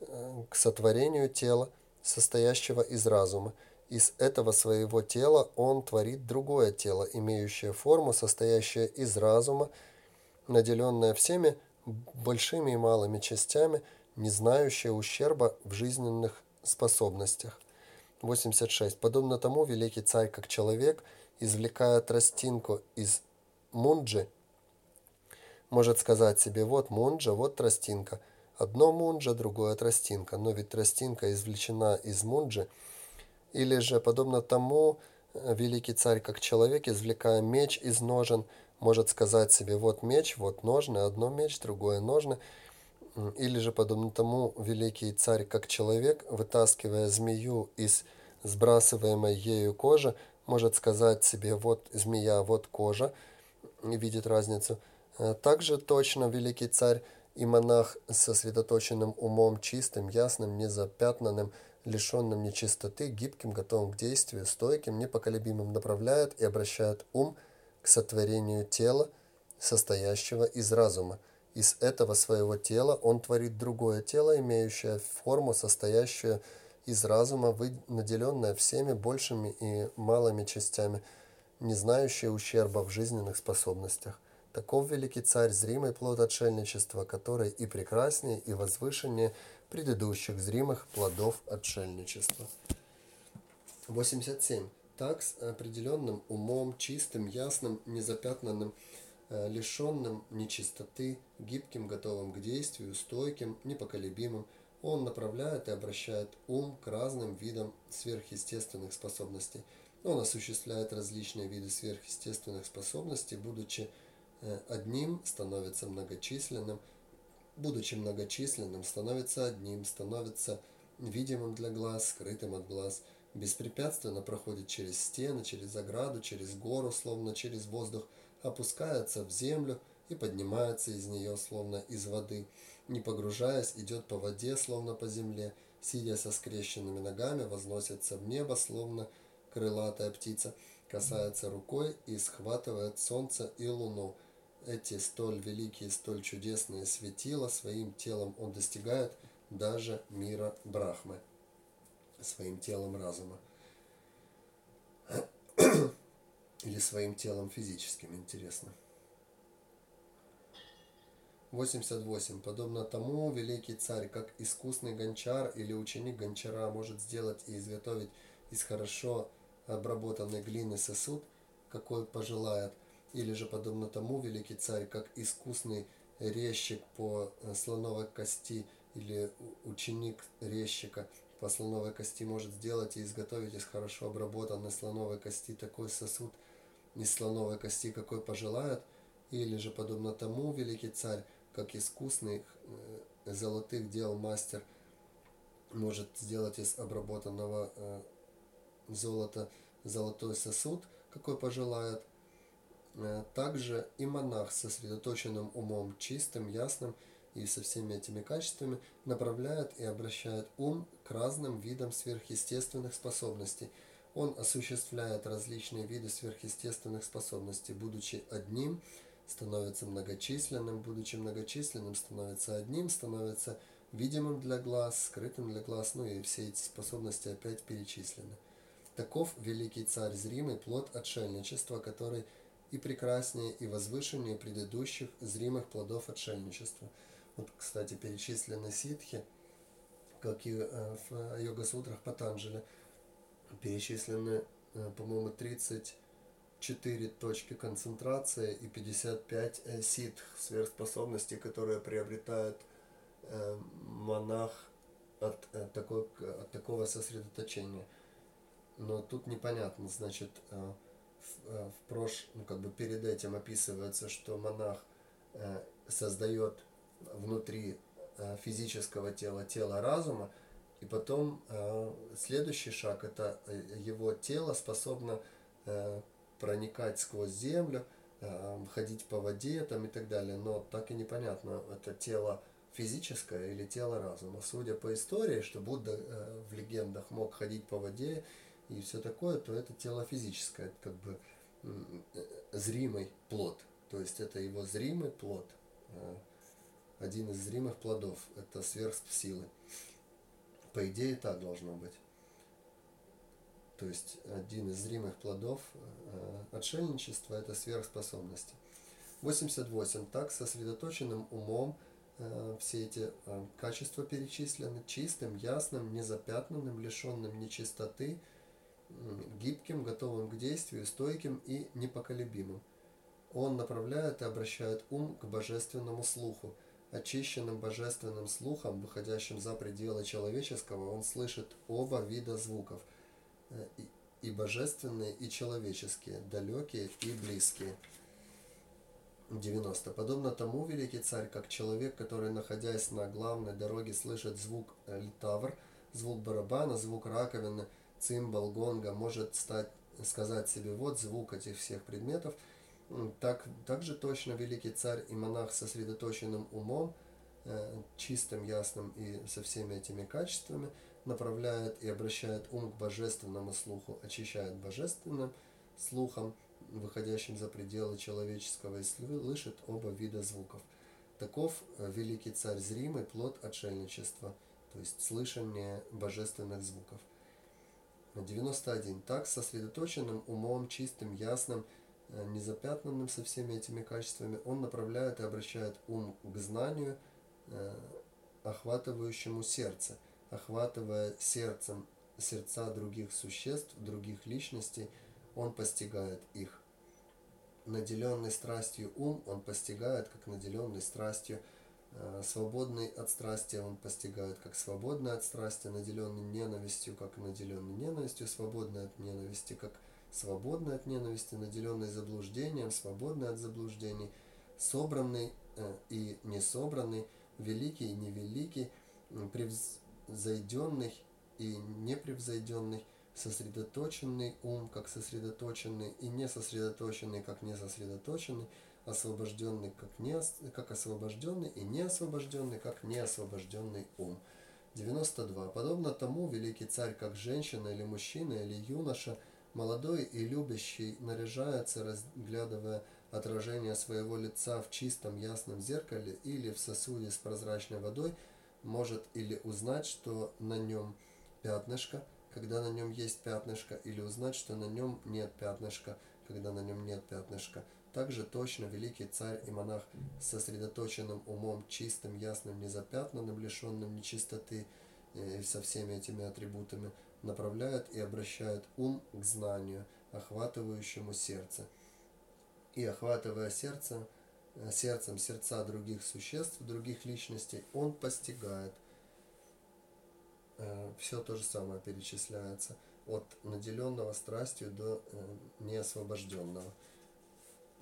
э, к сотворению тела, состоящего из разума. Из этого своего тела он творит другое тело, имеющее форму, состоящее из разума, наделенное всеми большими и малыми частями, не знающее ущерба в жизненных способностях. 86. Подобно тому, великий царь, как человек, извлекая тростинку из мунджи, может сказать себе, вот мунджа, вот тростинка. Одно мунджа, другое тростинка. Но ведь тростинка извлечена из мунджи. Или же, подобно тому, э, великий царь, как человек, извлекая меч из ножен, может сказать себе, вот меч, вот ножны, одно меч, другое ножны. Или же, подобно тому, великий царь, как человек, вытаскивая змею из сбрасываемой ею кожи, может сказать себе, вот змея, вот кожа, и видит разницу. Также точно великий царь и монах с сосредоточенным умом, чистым, ясным, незапятнанным, лишенным нечистоты, гибким, готовым к действию, стойким, непоколебимым направляет и обращает ум к сотворению тела, состоящего из разума. Из этого своего тела он творит другое тело, имеющее форму, состоящую из разума, наделенное всеми большими и малыми частями, не знающее ущерба в жизненных способностях. Таков великий царь, зримый плод отшельничества, который и прекраснее, и возвышеннее предыдущих зримых плодов отшельничества. 87. Так, с определенным умом, чистым, ясным, незапятнанным, э, лишенным нечистоты, гибким, готовым к действию, стойким, непоколебимым, он направляет и обращает ум к разным видам сверхъестественных способностей. Он осуществляет различные виды сверхъестественных способностей, будучи одним становится многочисленным, будучи многочисленным, становится одним, становится видимым для глаз, скрытым от глаз, беспрепятственно проходит через стены, через ограду, через гору, словно через воздух, опускается в землю и поднимается из нее, словно из воды, не погружаясь, идет по воде, словно по земле, сидя со скрещенными ногами, возносится в небо, словно крылатая птица, касается рукой и схватывает солнце и луну, эти столь великие, столь чудесные светила, своим телом он достигает даже мира Брахмы, своим телом разума. Или своим телом физическим, интересно. 88. Подобно тому, великий царь, как искусный гончар или ученик гончара может сделать и изготовить из хорошо обработанной глины сосуд, какой пожелает, или же, подобно тому, великий царь, как искусный резчик по э, слоновой кости или ученик резчика по слоновой кости может сделать и изготовить из хорошо обработанной слоновой кости такой сосуд из слоновой кости, какой пожелает, или же, подобно тому, великий царь, как искусный э, золотых дел мастер, может сделать из обработанного э, золота золотой сосуд, какой пожелает, также и монах с сосредоточенным умом, чистым, ясным и со всеми этими качествами направляет и обращает ум к разным видам сверхъестественных способностей. Он осуществляет различные виды сверхъестественных способностей, будучи одним, становится многочисленным, будучи многочисленным, становится одним, становится видимым для глаз, скрытым для глаз, ну и все эти способности опять перечислены. Таков великий царь зримый плод отшельничества, который – и прекраснее, и возвышеннее предыдущих зримых плодов отшельничества. Вот, кстати, перечислены ситхи, как и э, в йога-сутрах Патанджали, перечислены, э, по-моему, 34 точки концентрации и 55 э, ситх, сверхспособностей, которые приобретает монах от, такой, от такого сосредоточения. Но тут непонятно, значит, Э, в прош, ну, как бы перед этим описывается, что монах э, создает внутри э, физического тела тело разума, и потом следующий шаг это его тело способно проникать сквозь землю, ходить по воде там и так далее, но так и непонятно, это тело физическое или тело разума. Судя по истории, что Будда в легендах мог ходить по воде и все такое, то это тело физическое, это как бы зримый плод. То есть это его зримый плод, э, один из зримых плодов, это сверхсилы. По идее так должно быть. То есть один из зримых плодов э, отшельничества это сверхспособности. 88. Так сосредоточенным умом э, все эти качества перечислены чистым, ясным, незапятнанным, лишенным нечистоты, гибким, готовым к действию, стойким и непоколебимым. Он направляет и обращает ум к божественному слуху. Очищенным божественным слухом, выходящим за пределы человеческого, он слышит оба вида звуков, и божественные, и человеческие, далекие и близкие. 90. Подобно тому, великий царь, как человек, который, находясь на главной дороге, слышит звук э, литавр, звук барабана, звук раковины, цимбал, гонга, может стать, сказать себе, вот звук этих всех предметов, М, так, также точно великий царь и монах сосредоточенным умом, э, чистым, ясным и со всеми этими качествами, направляет и обращает ум к божественному слуху, очищает божественным слухом, выходящим за пределы человеческого, и слышит оба вида звуков. Таков э, великий царь зримый плод отшельничества, то есть слышание божественных звуков. 91. Так, сосредоточенным умом, чистым, ясным, э, незапятнанным со всеми этими качествами, он направляет и обращает ум к знанию, э, охватывающему сердце, охватывая сердцем сердца других существ, других личностей, он постигает их. Наделенный страстью ум он постигает, как наделенный страстью свободный от страсти он постигает как свободный от страсти, наделенный ненавистью, как наделенный ненавистью, свободный от ненависти, как свободный от ненависти, наделенный заблуждением, свободный от заблуждений, собранный э, и несобранный, великий и невеликий, превзойденный и непревзойденный, сосредоточенный ум, как сосредоточенный, и несосредоточенный, как несосредоточенный, освобожденный как, не, как освобожденный и неосвобожденный как неосвобожденный ум. 92. Подобно тому, великий царь, как женщина или мужчина или юноша, молодой и любящий, наряжается, разглядывая отражение своего лица в чистом ясном зеркале или в сосуде с прозрачной водой, может или узнать, что на нем пятнышко, когда на нем есть пятнышко, или узнать, что на нем нет пятнышка, когда на нем нет пятнышка. Также точно великий царь и монах с сосредоточенным умом, чистым, ясным, незапятнанным, лишенным нечистоты э, и со всеми этими атрибутами, направляют и обращают ум к знанию, охватывающему сердце. И охватывая сердце, э, сердцем сердца других существ, других личностей, он постигает. Э, Все то же самое перечисляется от наделенного страстью до неосвобожденного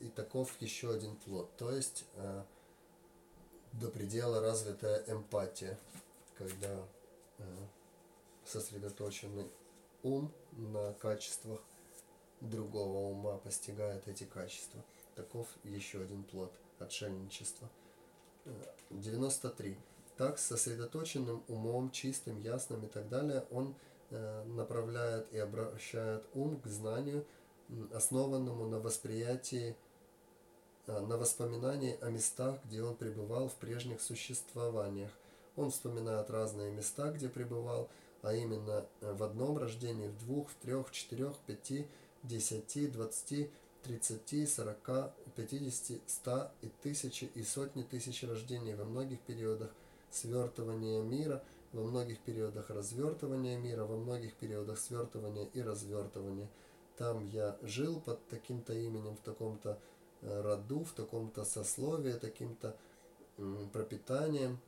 и таков еще один плод. То есть э, до предела развитая эмпатия, когда э, сосредоточенный ум на качествах другого ума постигает эти качества. Таков еще один плод отшельничества. 93. Э, так, сосредоточенным умом, чистым, ясным и так далее, он э, направляет и обращает ум к знанию, основанному на восприятии на воспоминания о местах, где он пребывал в прежних существованиях. Он вспоминает разные места, где пребывал, а именно э, в одном рождении, в двух, в трех, в четырех, пяти, десяти, двадцати, тридцати, сорока, пятидесяти, ста и тысячи и сотни тысяч рождений во многих периодах свертывания мира, во многих периодах развертывания мира, во многих периодах свертывания и развертывания. Там я жил под таким-то именем, в таком-то Э, роду, в таком-то сословии, таким-то пропитанием,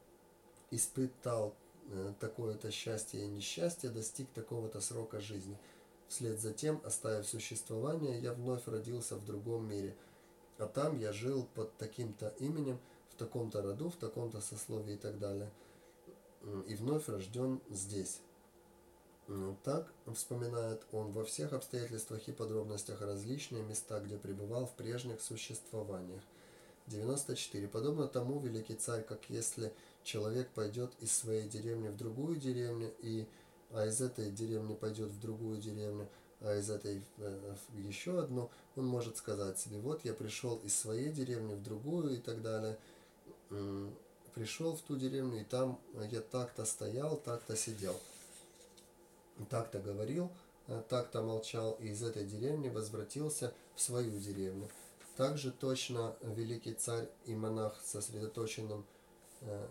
испытал э, такое-то счастье и несчастье, достиг такого-то срока жизни. Вслед за тем, оставив существование, я вновь родился в другом мире. А там я жил под таким-то именем, в таком-то роду, в таком-то сословии и так далее. И вновь рожден здесь. Ну, так, вспоминает он, во всех обстоятельствах и подробностях различные места, где пребывал в прежних существованиях. 94. Подобно тому, великий царь, как если человек пойдет из своей деревни в другую деревню, и, а из этой деревни пойдет в другую деревню, а из этой э, в еще одну, он может сказать себе, вот я пришел из своей деревни в другую и так далее, пришел в ту деревню, и там я так-то стоял, так-то сидел так-то говорил, э, так-то молчал и из этой деревни возвратился в свою деревню. Также точно великий царь и монах сосредоточенным, э,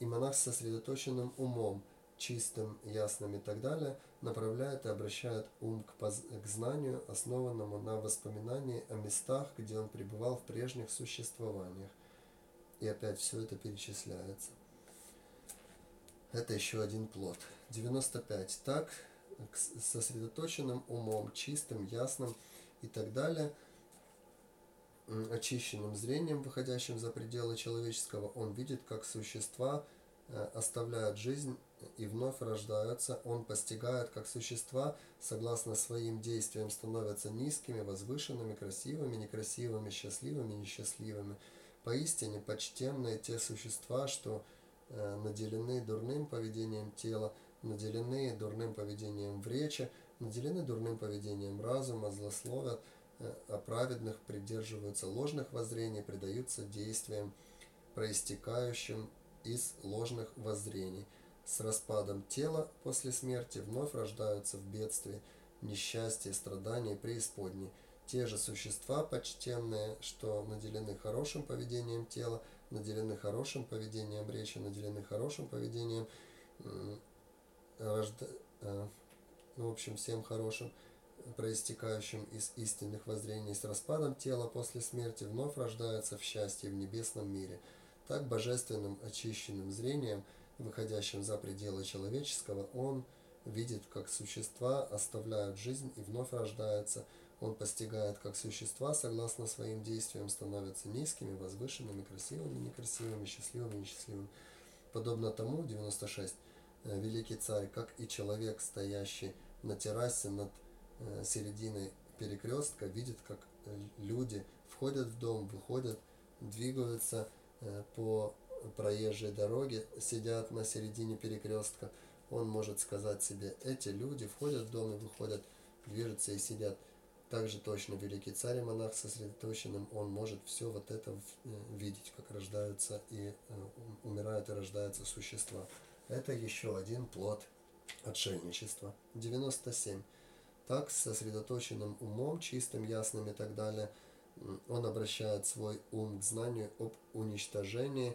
и монах с сосредоточенным умом, чистым, ясным и так далее, направляет и обращает ум к, поз- к знанию, основанному на воспоминании о местах, где он пребывал в прежних существованиях. И опять все это перечисляется. Это еще один плод. 95. Так, сосредоточенным умом, чистым, ясным и так далее, очищенным зрением, выходящим за пределы человеческого, он видит, как существа э, оставляют жизнь и вновь рождаются. Он постигает, как существа, согласно своим действиям, становятся низкими, возвышенными, красивыми, некрасивыми, счастливыми, несчастливыми. Поистине почтенные те существа, что э, наделены дурным поведением тела, наделены дурным поведением в речи, наделены дурным поведением разума, злословят, э, а праведных придерживаются ложных воззрений, предаются действиям, проистекающим из ложных воззрений. С распадом тела после смерти вновь рождаются в бедствии, несчастье, страдания, преисподней. Те же существа почтенные, что наделены хорошим поведением тела, наделены хорошим поведением речи, наделены хорошим поведением рожда... Э, ну, в общем, всем хорошим, проистекающим из истинных воззрений с распадом тела после смерти, вновь рождаются в счастье в небесном мире. Так божественным очищенным зрением, выходящим за пределы человеческого, он видит, как существа оставляют жизнь и вновь рождаются. Он постигает, как существа, согласно своим действиям, становятся низкими, возвышенными, красивыми, некрасивыми, счастливыми, несчастливыми. Подобно тому, 96, Э, великий царь, как и человек, стоящий на террасе над э, серединой перекрестка, видит, как э, люди входят в дом, выходят, двигаются по проезжей дороге, сидят на середине перекрестка. Он может сказать себе, эти люди входят в дом и выходят, движутся и сидят. Также точно великий царь и монах сосредоточенным, он может все вот это видеть, как рождаются и умирают и рождаются существа. Это еще один плод отшельничества. 97. Так, с сосредоточенным умом, чистым, ясным и так далее, он обращает свой ум к знанию об уничтожении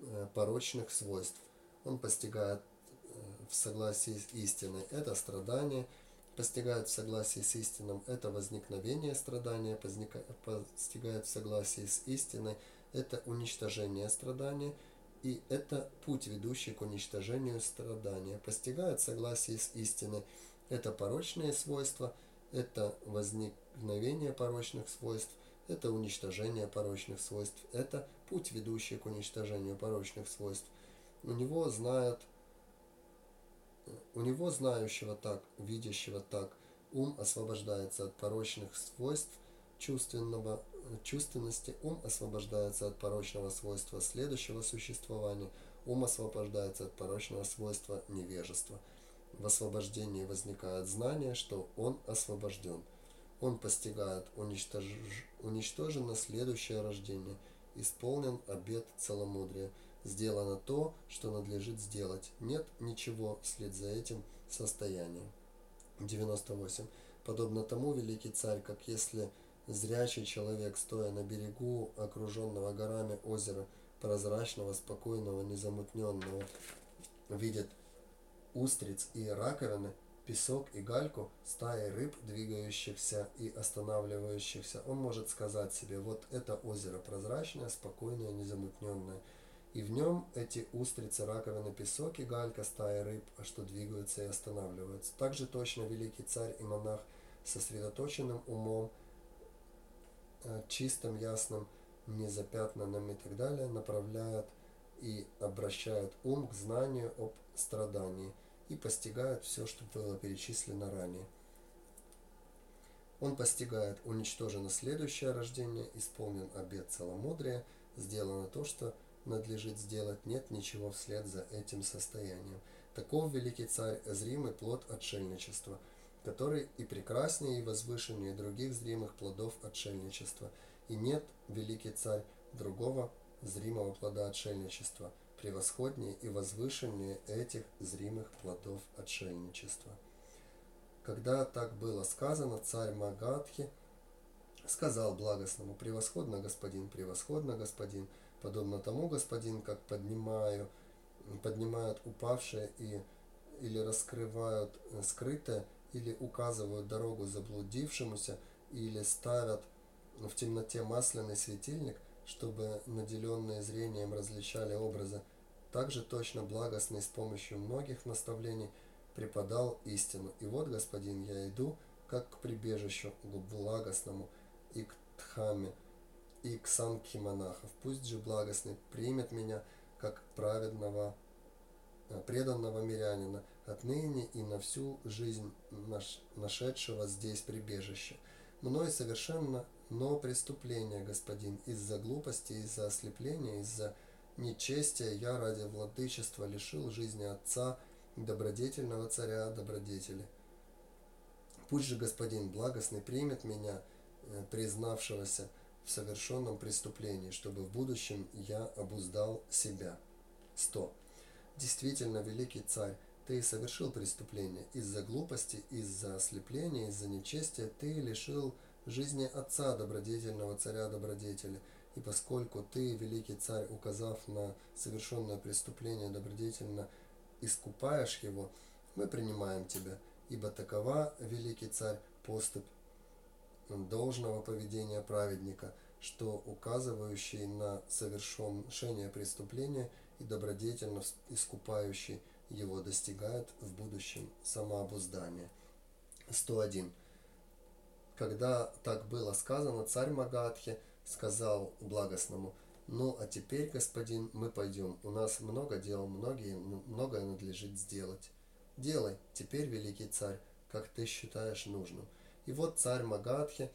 э, порочных свойств. Он постигает э, в согласии с истиной это страдание, постигает в согласии с истином это возникновение страдания, постигает в согласии с истиной это уничтожение страдания – и это путь, ведущий к уничтожению страдания. Постигает согласие с истиной. Это порочные свойства, это возникновение порочных свойств, это уничтожение порочных свойств, это путь, ведущий к уничтожению порочных свойств. У него знают, у него знающего так, видящего так, ум освобождается от порочных свойств чувственного чувственности ум освобождается от порочного свойства следующего существования, ум освобождается от порочного свойства невежества. В освобождении возникает знание, что он освобожден. Он постигает уничтож... уничтожено следующее рождение, исполнен обет целомудрия, сделано то, что надлежит сделать. Нет ничего вслед за этим состоянием. 98. Подобно тому, великий царь, как если Зрячий человек, стоя на берегу окруженного горами озера, прозрачного, спокойного, незамутненного, видит устриц и раковины, песок и гальку, стаи рыб, двигающихся и останавливающихся, он может сказать себе, вот это озеро прозрачное, спокойное, незамутненное. И в нем эти устрицы, раковины, песок и галька, стаи рыб, что двигаются и останавливаются. Также точно великий царь и монах сосредоточенным умом Э, чистым, ясным, незапятнанным и так далее, направляют и обращают ум к знанию об страдании и постигают все, что было перечислено ранее. Он постигает, уничтожено следующее рождение, исполнен обет целомудрия, сделано то, что надлежит сделать, нет ничего вслед за этим состоянием. Таков великий царь, зримый плод отшельничества – который и прекраснее, и возвышеннее других зримых плодов отшельничества, и нет, великий царь, другого зримого плода отшельничества, превосходнее и возвышеннее этих зримых плодов отшельничества. Когда так было сказано, царь Магадхи сказал благостному, превосходно, господин, превосходно, господин, подобно тому, господин, как поднимаю, поднимают упавшие и или раскрывают скрытое, или указывают дорогу заблудившемуся, или ставят в темноте масляный светильник, чтобы наделенные зрением различали образы. Также точно благостный с помощью многих наставлений преподал истину. И вот, господин, я иду, как к прибежищу, к благостному и к Дхаме, и к санке монахов. Пусть же благостный примет меня как праведного, э, преданного мирянина, отныне и на всю жизнь наш, нашедшего здесь прибежище. Мной совершенно но преступление, господин, из-за глупости, из-за ослепления, из-за нечестия я ради владычества лишил жизни отца, добродетельного царя добродетели. Пусть же господин благостный примет меня, э, признавшегося в совершенном преступлении, чтобы в будущем я обуздал себя. 100. Действительно, великий царь, ты совершил преступление. Из-за глупости, из-за ослепления, из-за нечестия ты лишил жизни отца добродетельного царя добродетели. И поскольку ты, великий царь, указав на совершенное преступление добродетельно, искупаешь его, мы принимаем тебя, ибо такова, великий царь, поступь должного поведения праведника, что указывающий на совершение преступления и добродетельно искупающий его достигает в будущем самообуздания. 101. Когда так было сказано, царь Магадхи сказал благостному, ну а теперь, господин, мы пойдем, у нас много дел, многие, многое надлежит сделать. Делай, теперь, великий царь, как ты считаешь нужным. И вот царь Магадхи,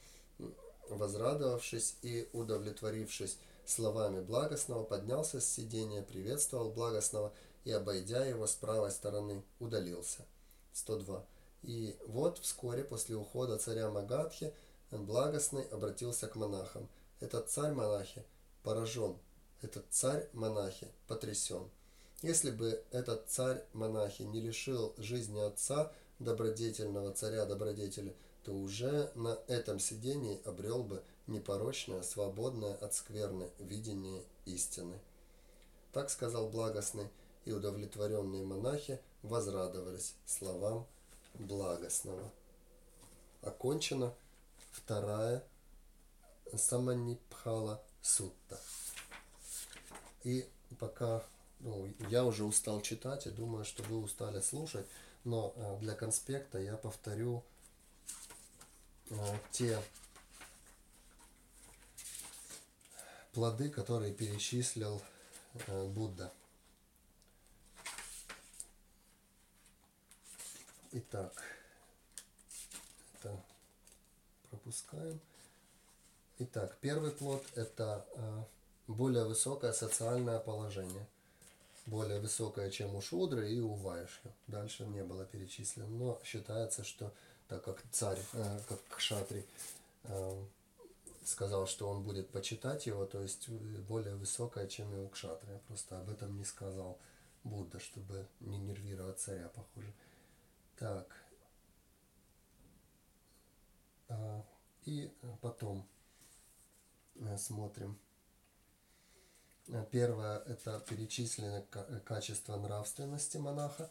возрадовавшись и удовлетворившись словами благостного, поднялся с сидения, приветствовал благостного и, обойдя его с правой стороны, удалился. 102. И вот вскоре после ухода царя Магадхи благостный обратился к монахам. Этот царь-монахи поражен, этот царь-монахи потрясен. Если бы этот царь-монахи не лишил жизни отца, добродетельного царя-добродетеля, то уже на этом сидении обрел бы непорочное, свободное от скверны видение истины. Так сказал благостный, и удовлетворенные монахи возрадовались словам благостного. Окончена вторая Саманипхала Сутта. И пока ну, я уже устал читать и думаю, что вы устали слушать, но э, для конспекта я повторю э, те плоды, которые перечислил э, Будда. Итак, это пропускаем. Итак, первый плод это э, более высокое социальное положение. Более высокое, чем у Шудры и у Вайши. Дальше не было перечислено. Но считается, что так как царь, э, как Кшатри, э, сказал, что он будет почитать его, то есть более высокое, чем и у Кшатри. Я просто об этом не сказал Будда, чтобы не нервировать царя, похоже. Так. А, и потом э, смотрим. Первое – это перечисленное качество нравственности монаха,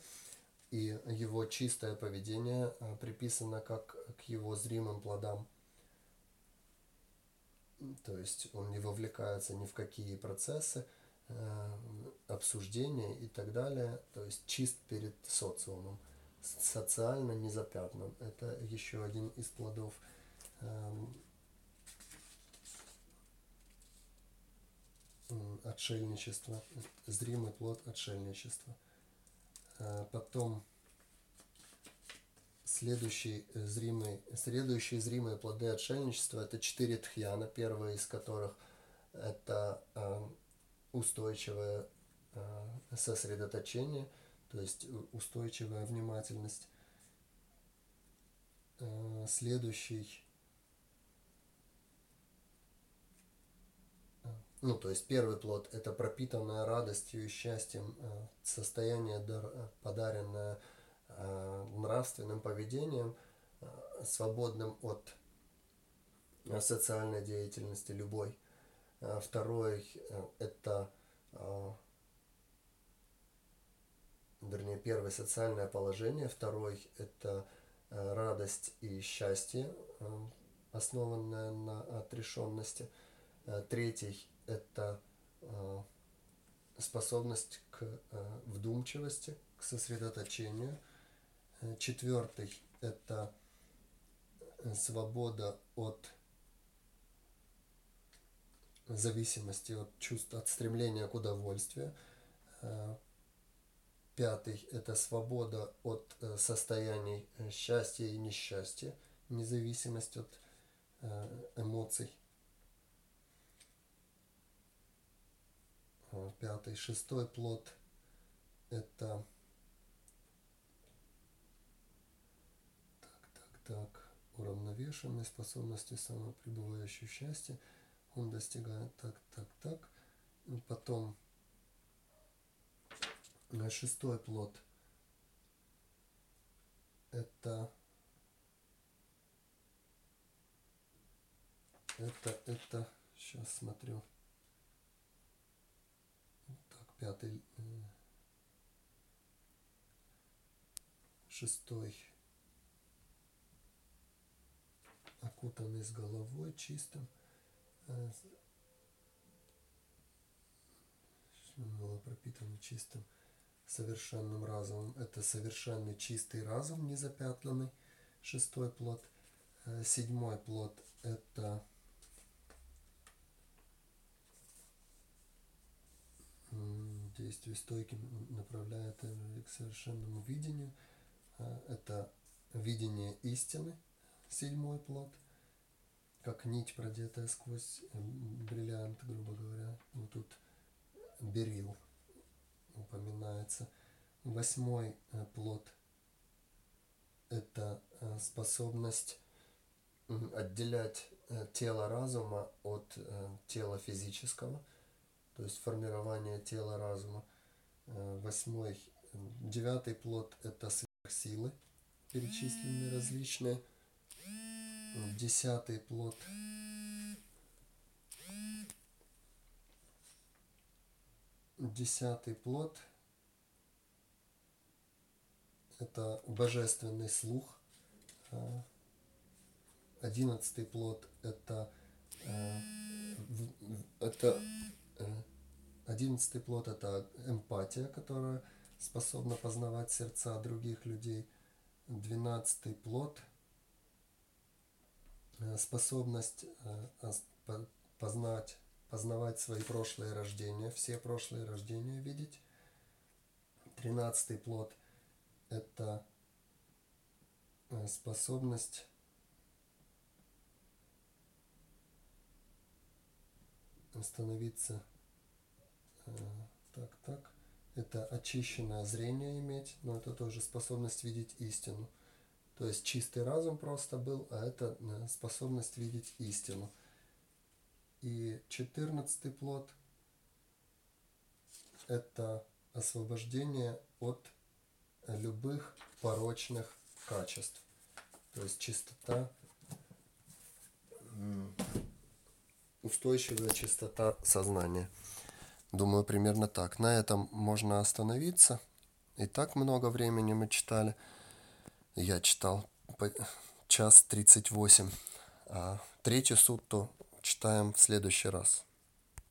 и его чистое поведение э, приписано как к его зримым плодам. То есть он не вовлекается ни в какие процессы, э, обсуждения и так далее, то есть чист перед социумом социально не запятнан. Это еще один из плодов эм, отшельничества, зримый плод отшельничества. Э, потом следующий зримый, следующие зримые плоды отшельничества это четыре тхьяна, первая из которых это э, устойчивое э, сосредоточение – то есть устойчивая внимательность. Э, следующий, э, ну, то есть первый плод – это пропитанная радостью и счастьем э, состояние, подаренное нравственным поведением, свободным от социальной деятельности любой. Второй – это вернее, первый социальное положение, второй это э, радость и счастье, э, основанное на отрешенности, э, третий это способность к вдумчивости, к сосредоточению, четвертый это свобода от зависимости от чувств, от стремления к удовольствию. Э, пятый – это свобода от э, состояний счастья и несчастья, независимость от эмоций. Пятый, шестой плод – это так, так, так, уравновешенной способности самопребывающего счастья – он достигает так, так, так. Потом шестой плод. Это это это сейчас смотрю. Так пятый э, шестой. Окутанный с головой чистым было пропитано чистым совершенным разумом. Это совершенный чистый разум, незапятнанный. Шестой плод. Э, седьмой плод – это действие стойки направляет к совершенному видению. Э, это видение истины, седьмой плод – как нить, продетая сквозь бриллиант, грубо говоря. Вот тут берил упоминается. Восьмой э, плод – это э, способность отделять э, тело разума от тела физического, то есть формирование тела разума. Восьмой, девятый плод – это сверхсилы, перечисленные различные – десятый плод. Десятый плод – это божественный слух. А, одиннадцатый плод – это, а, это э, одиннадцатый плод – это эмпатия, которая способна познавать сердца других людей. Двенадцатый плод – Э, способность э, познать, познавать свои прошлые рождения, все прошлые рождения видеть. Тринадцатый плод – это э, способность становиться так, так. Это очищенное зрение иметь, но это тоже способность видеть истину. То есть чистый разум просто был, а это э, способность видеть истину. И четырнадцатый плод – это освобождение от любых порочных качеств. То есть чистота, устойчивая чистота сознания. Думаю, примерно так. На этом можно остановиться. И так много времени мы читали – я читал час 38. А третью сутту читаем в следующий раз.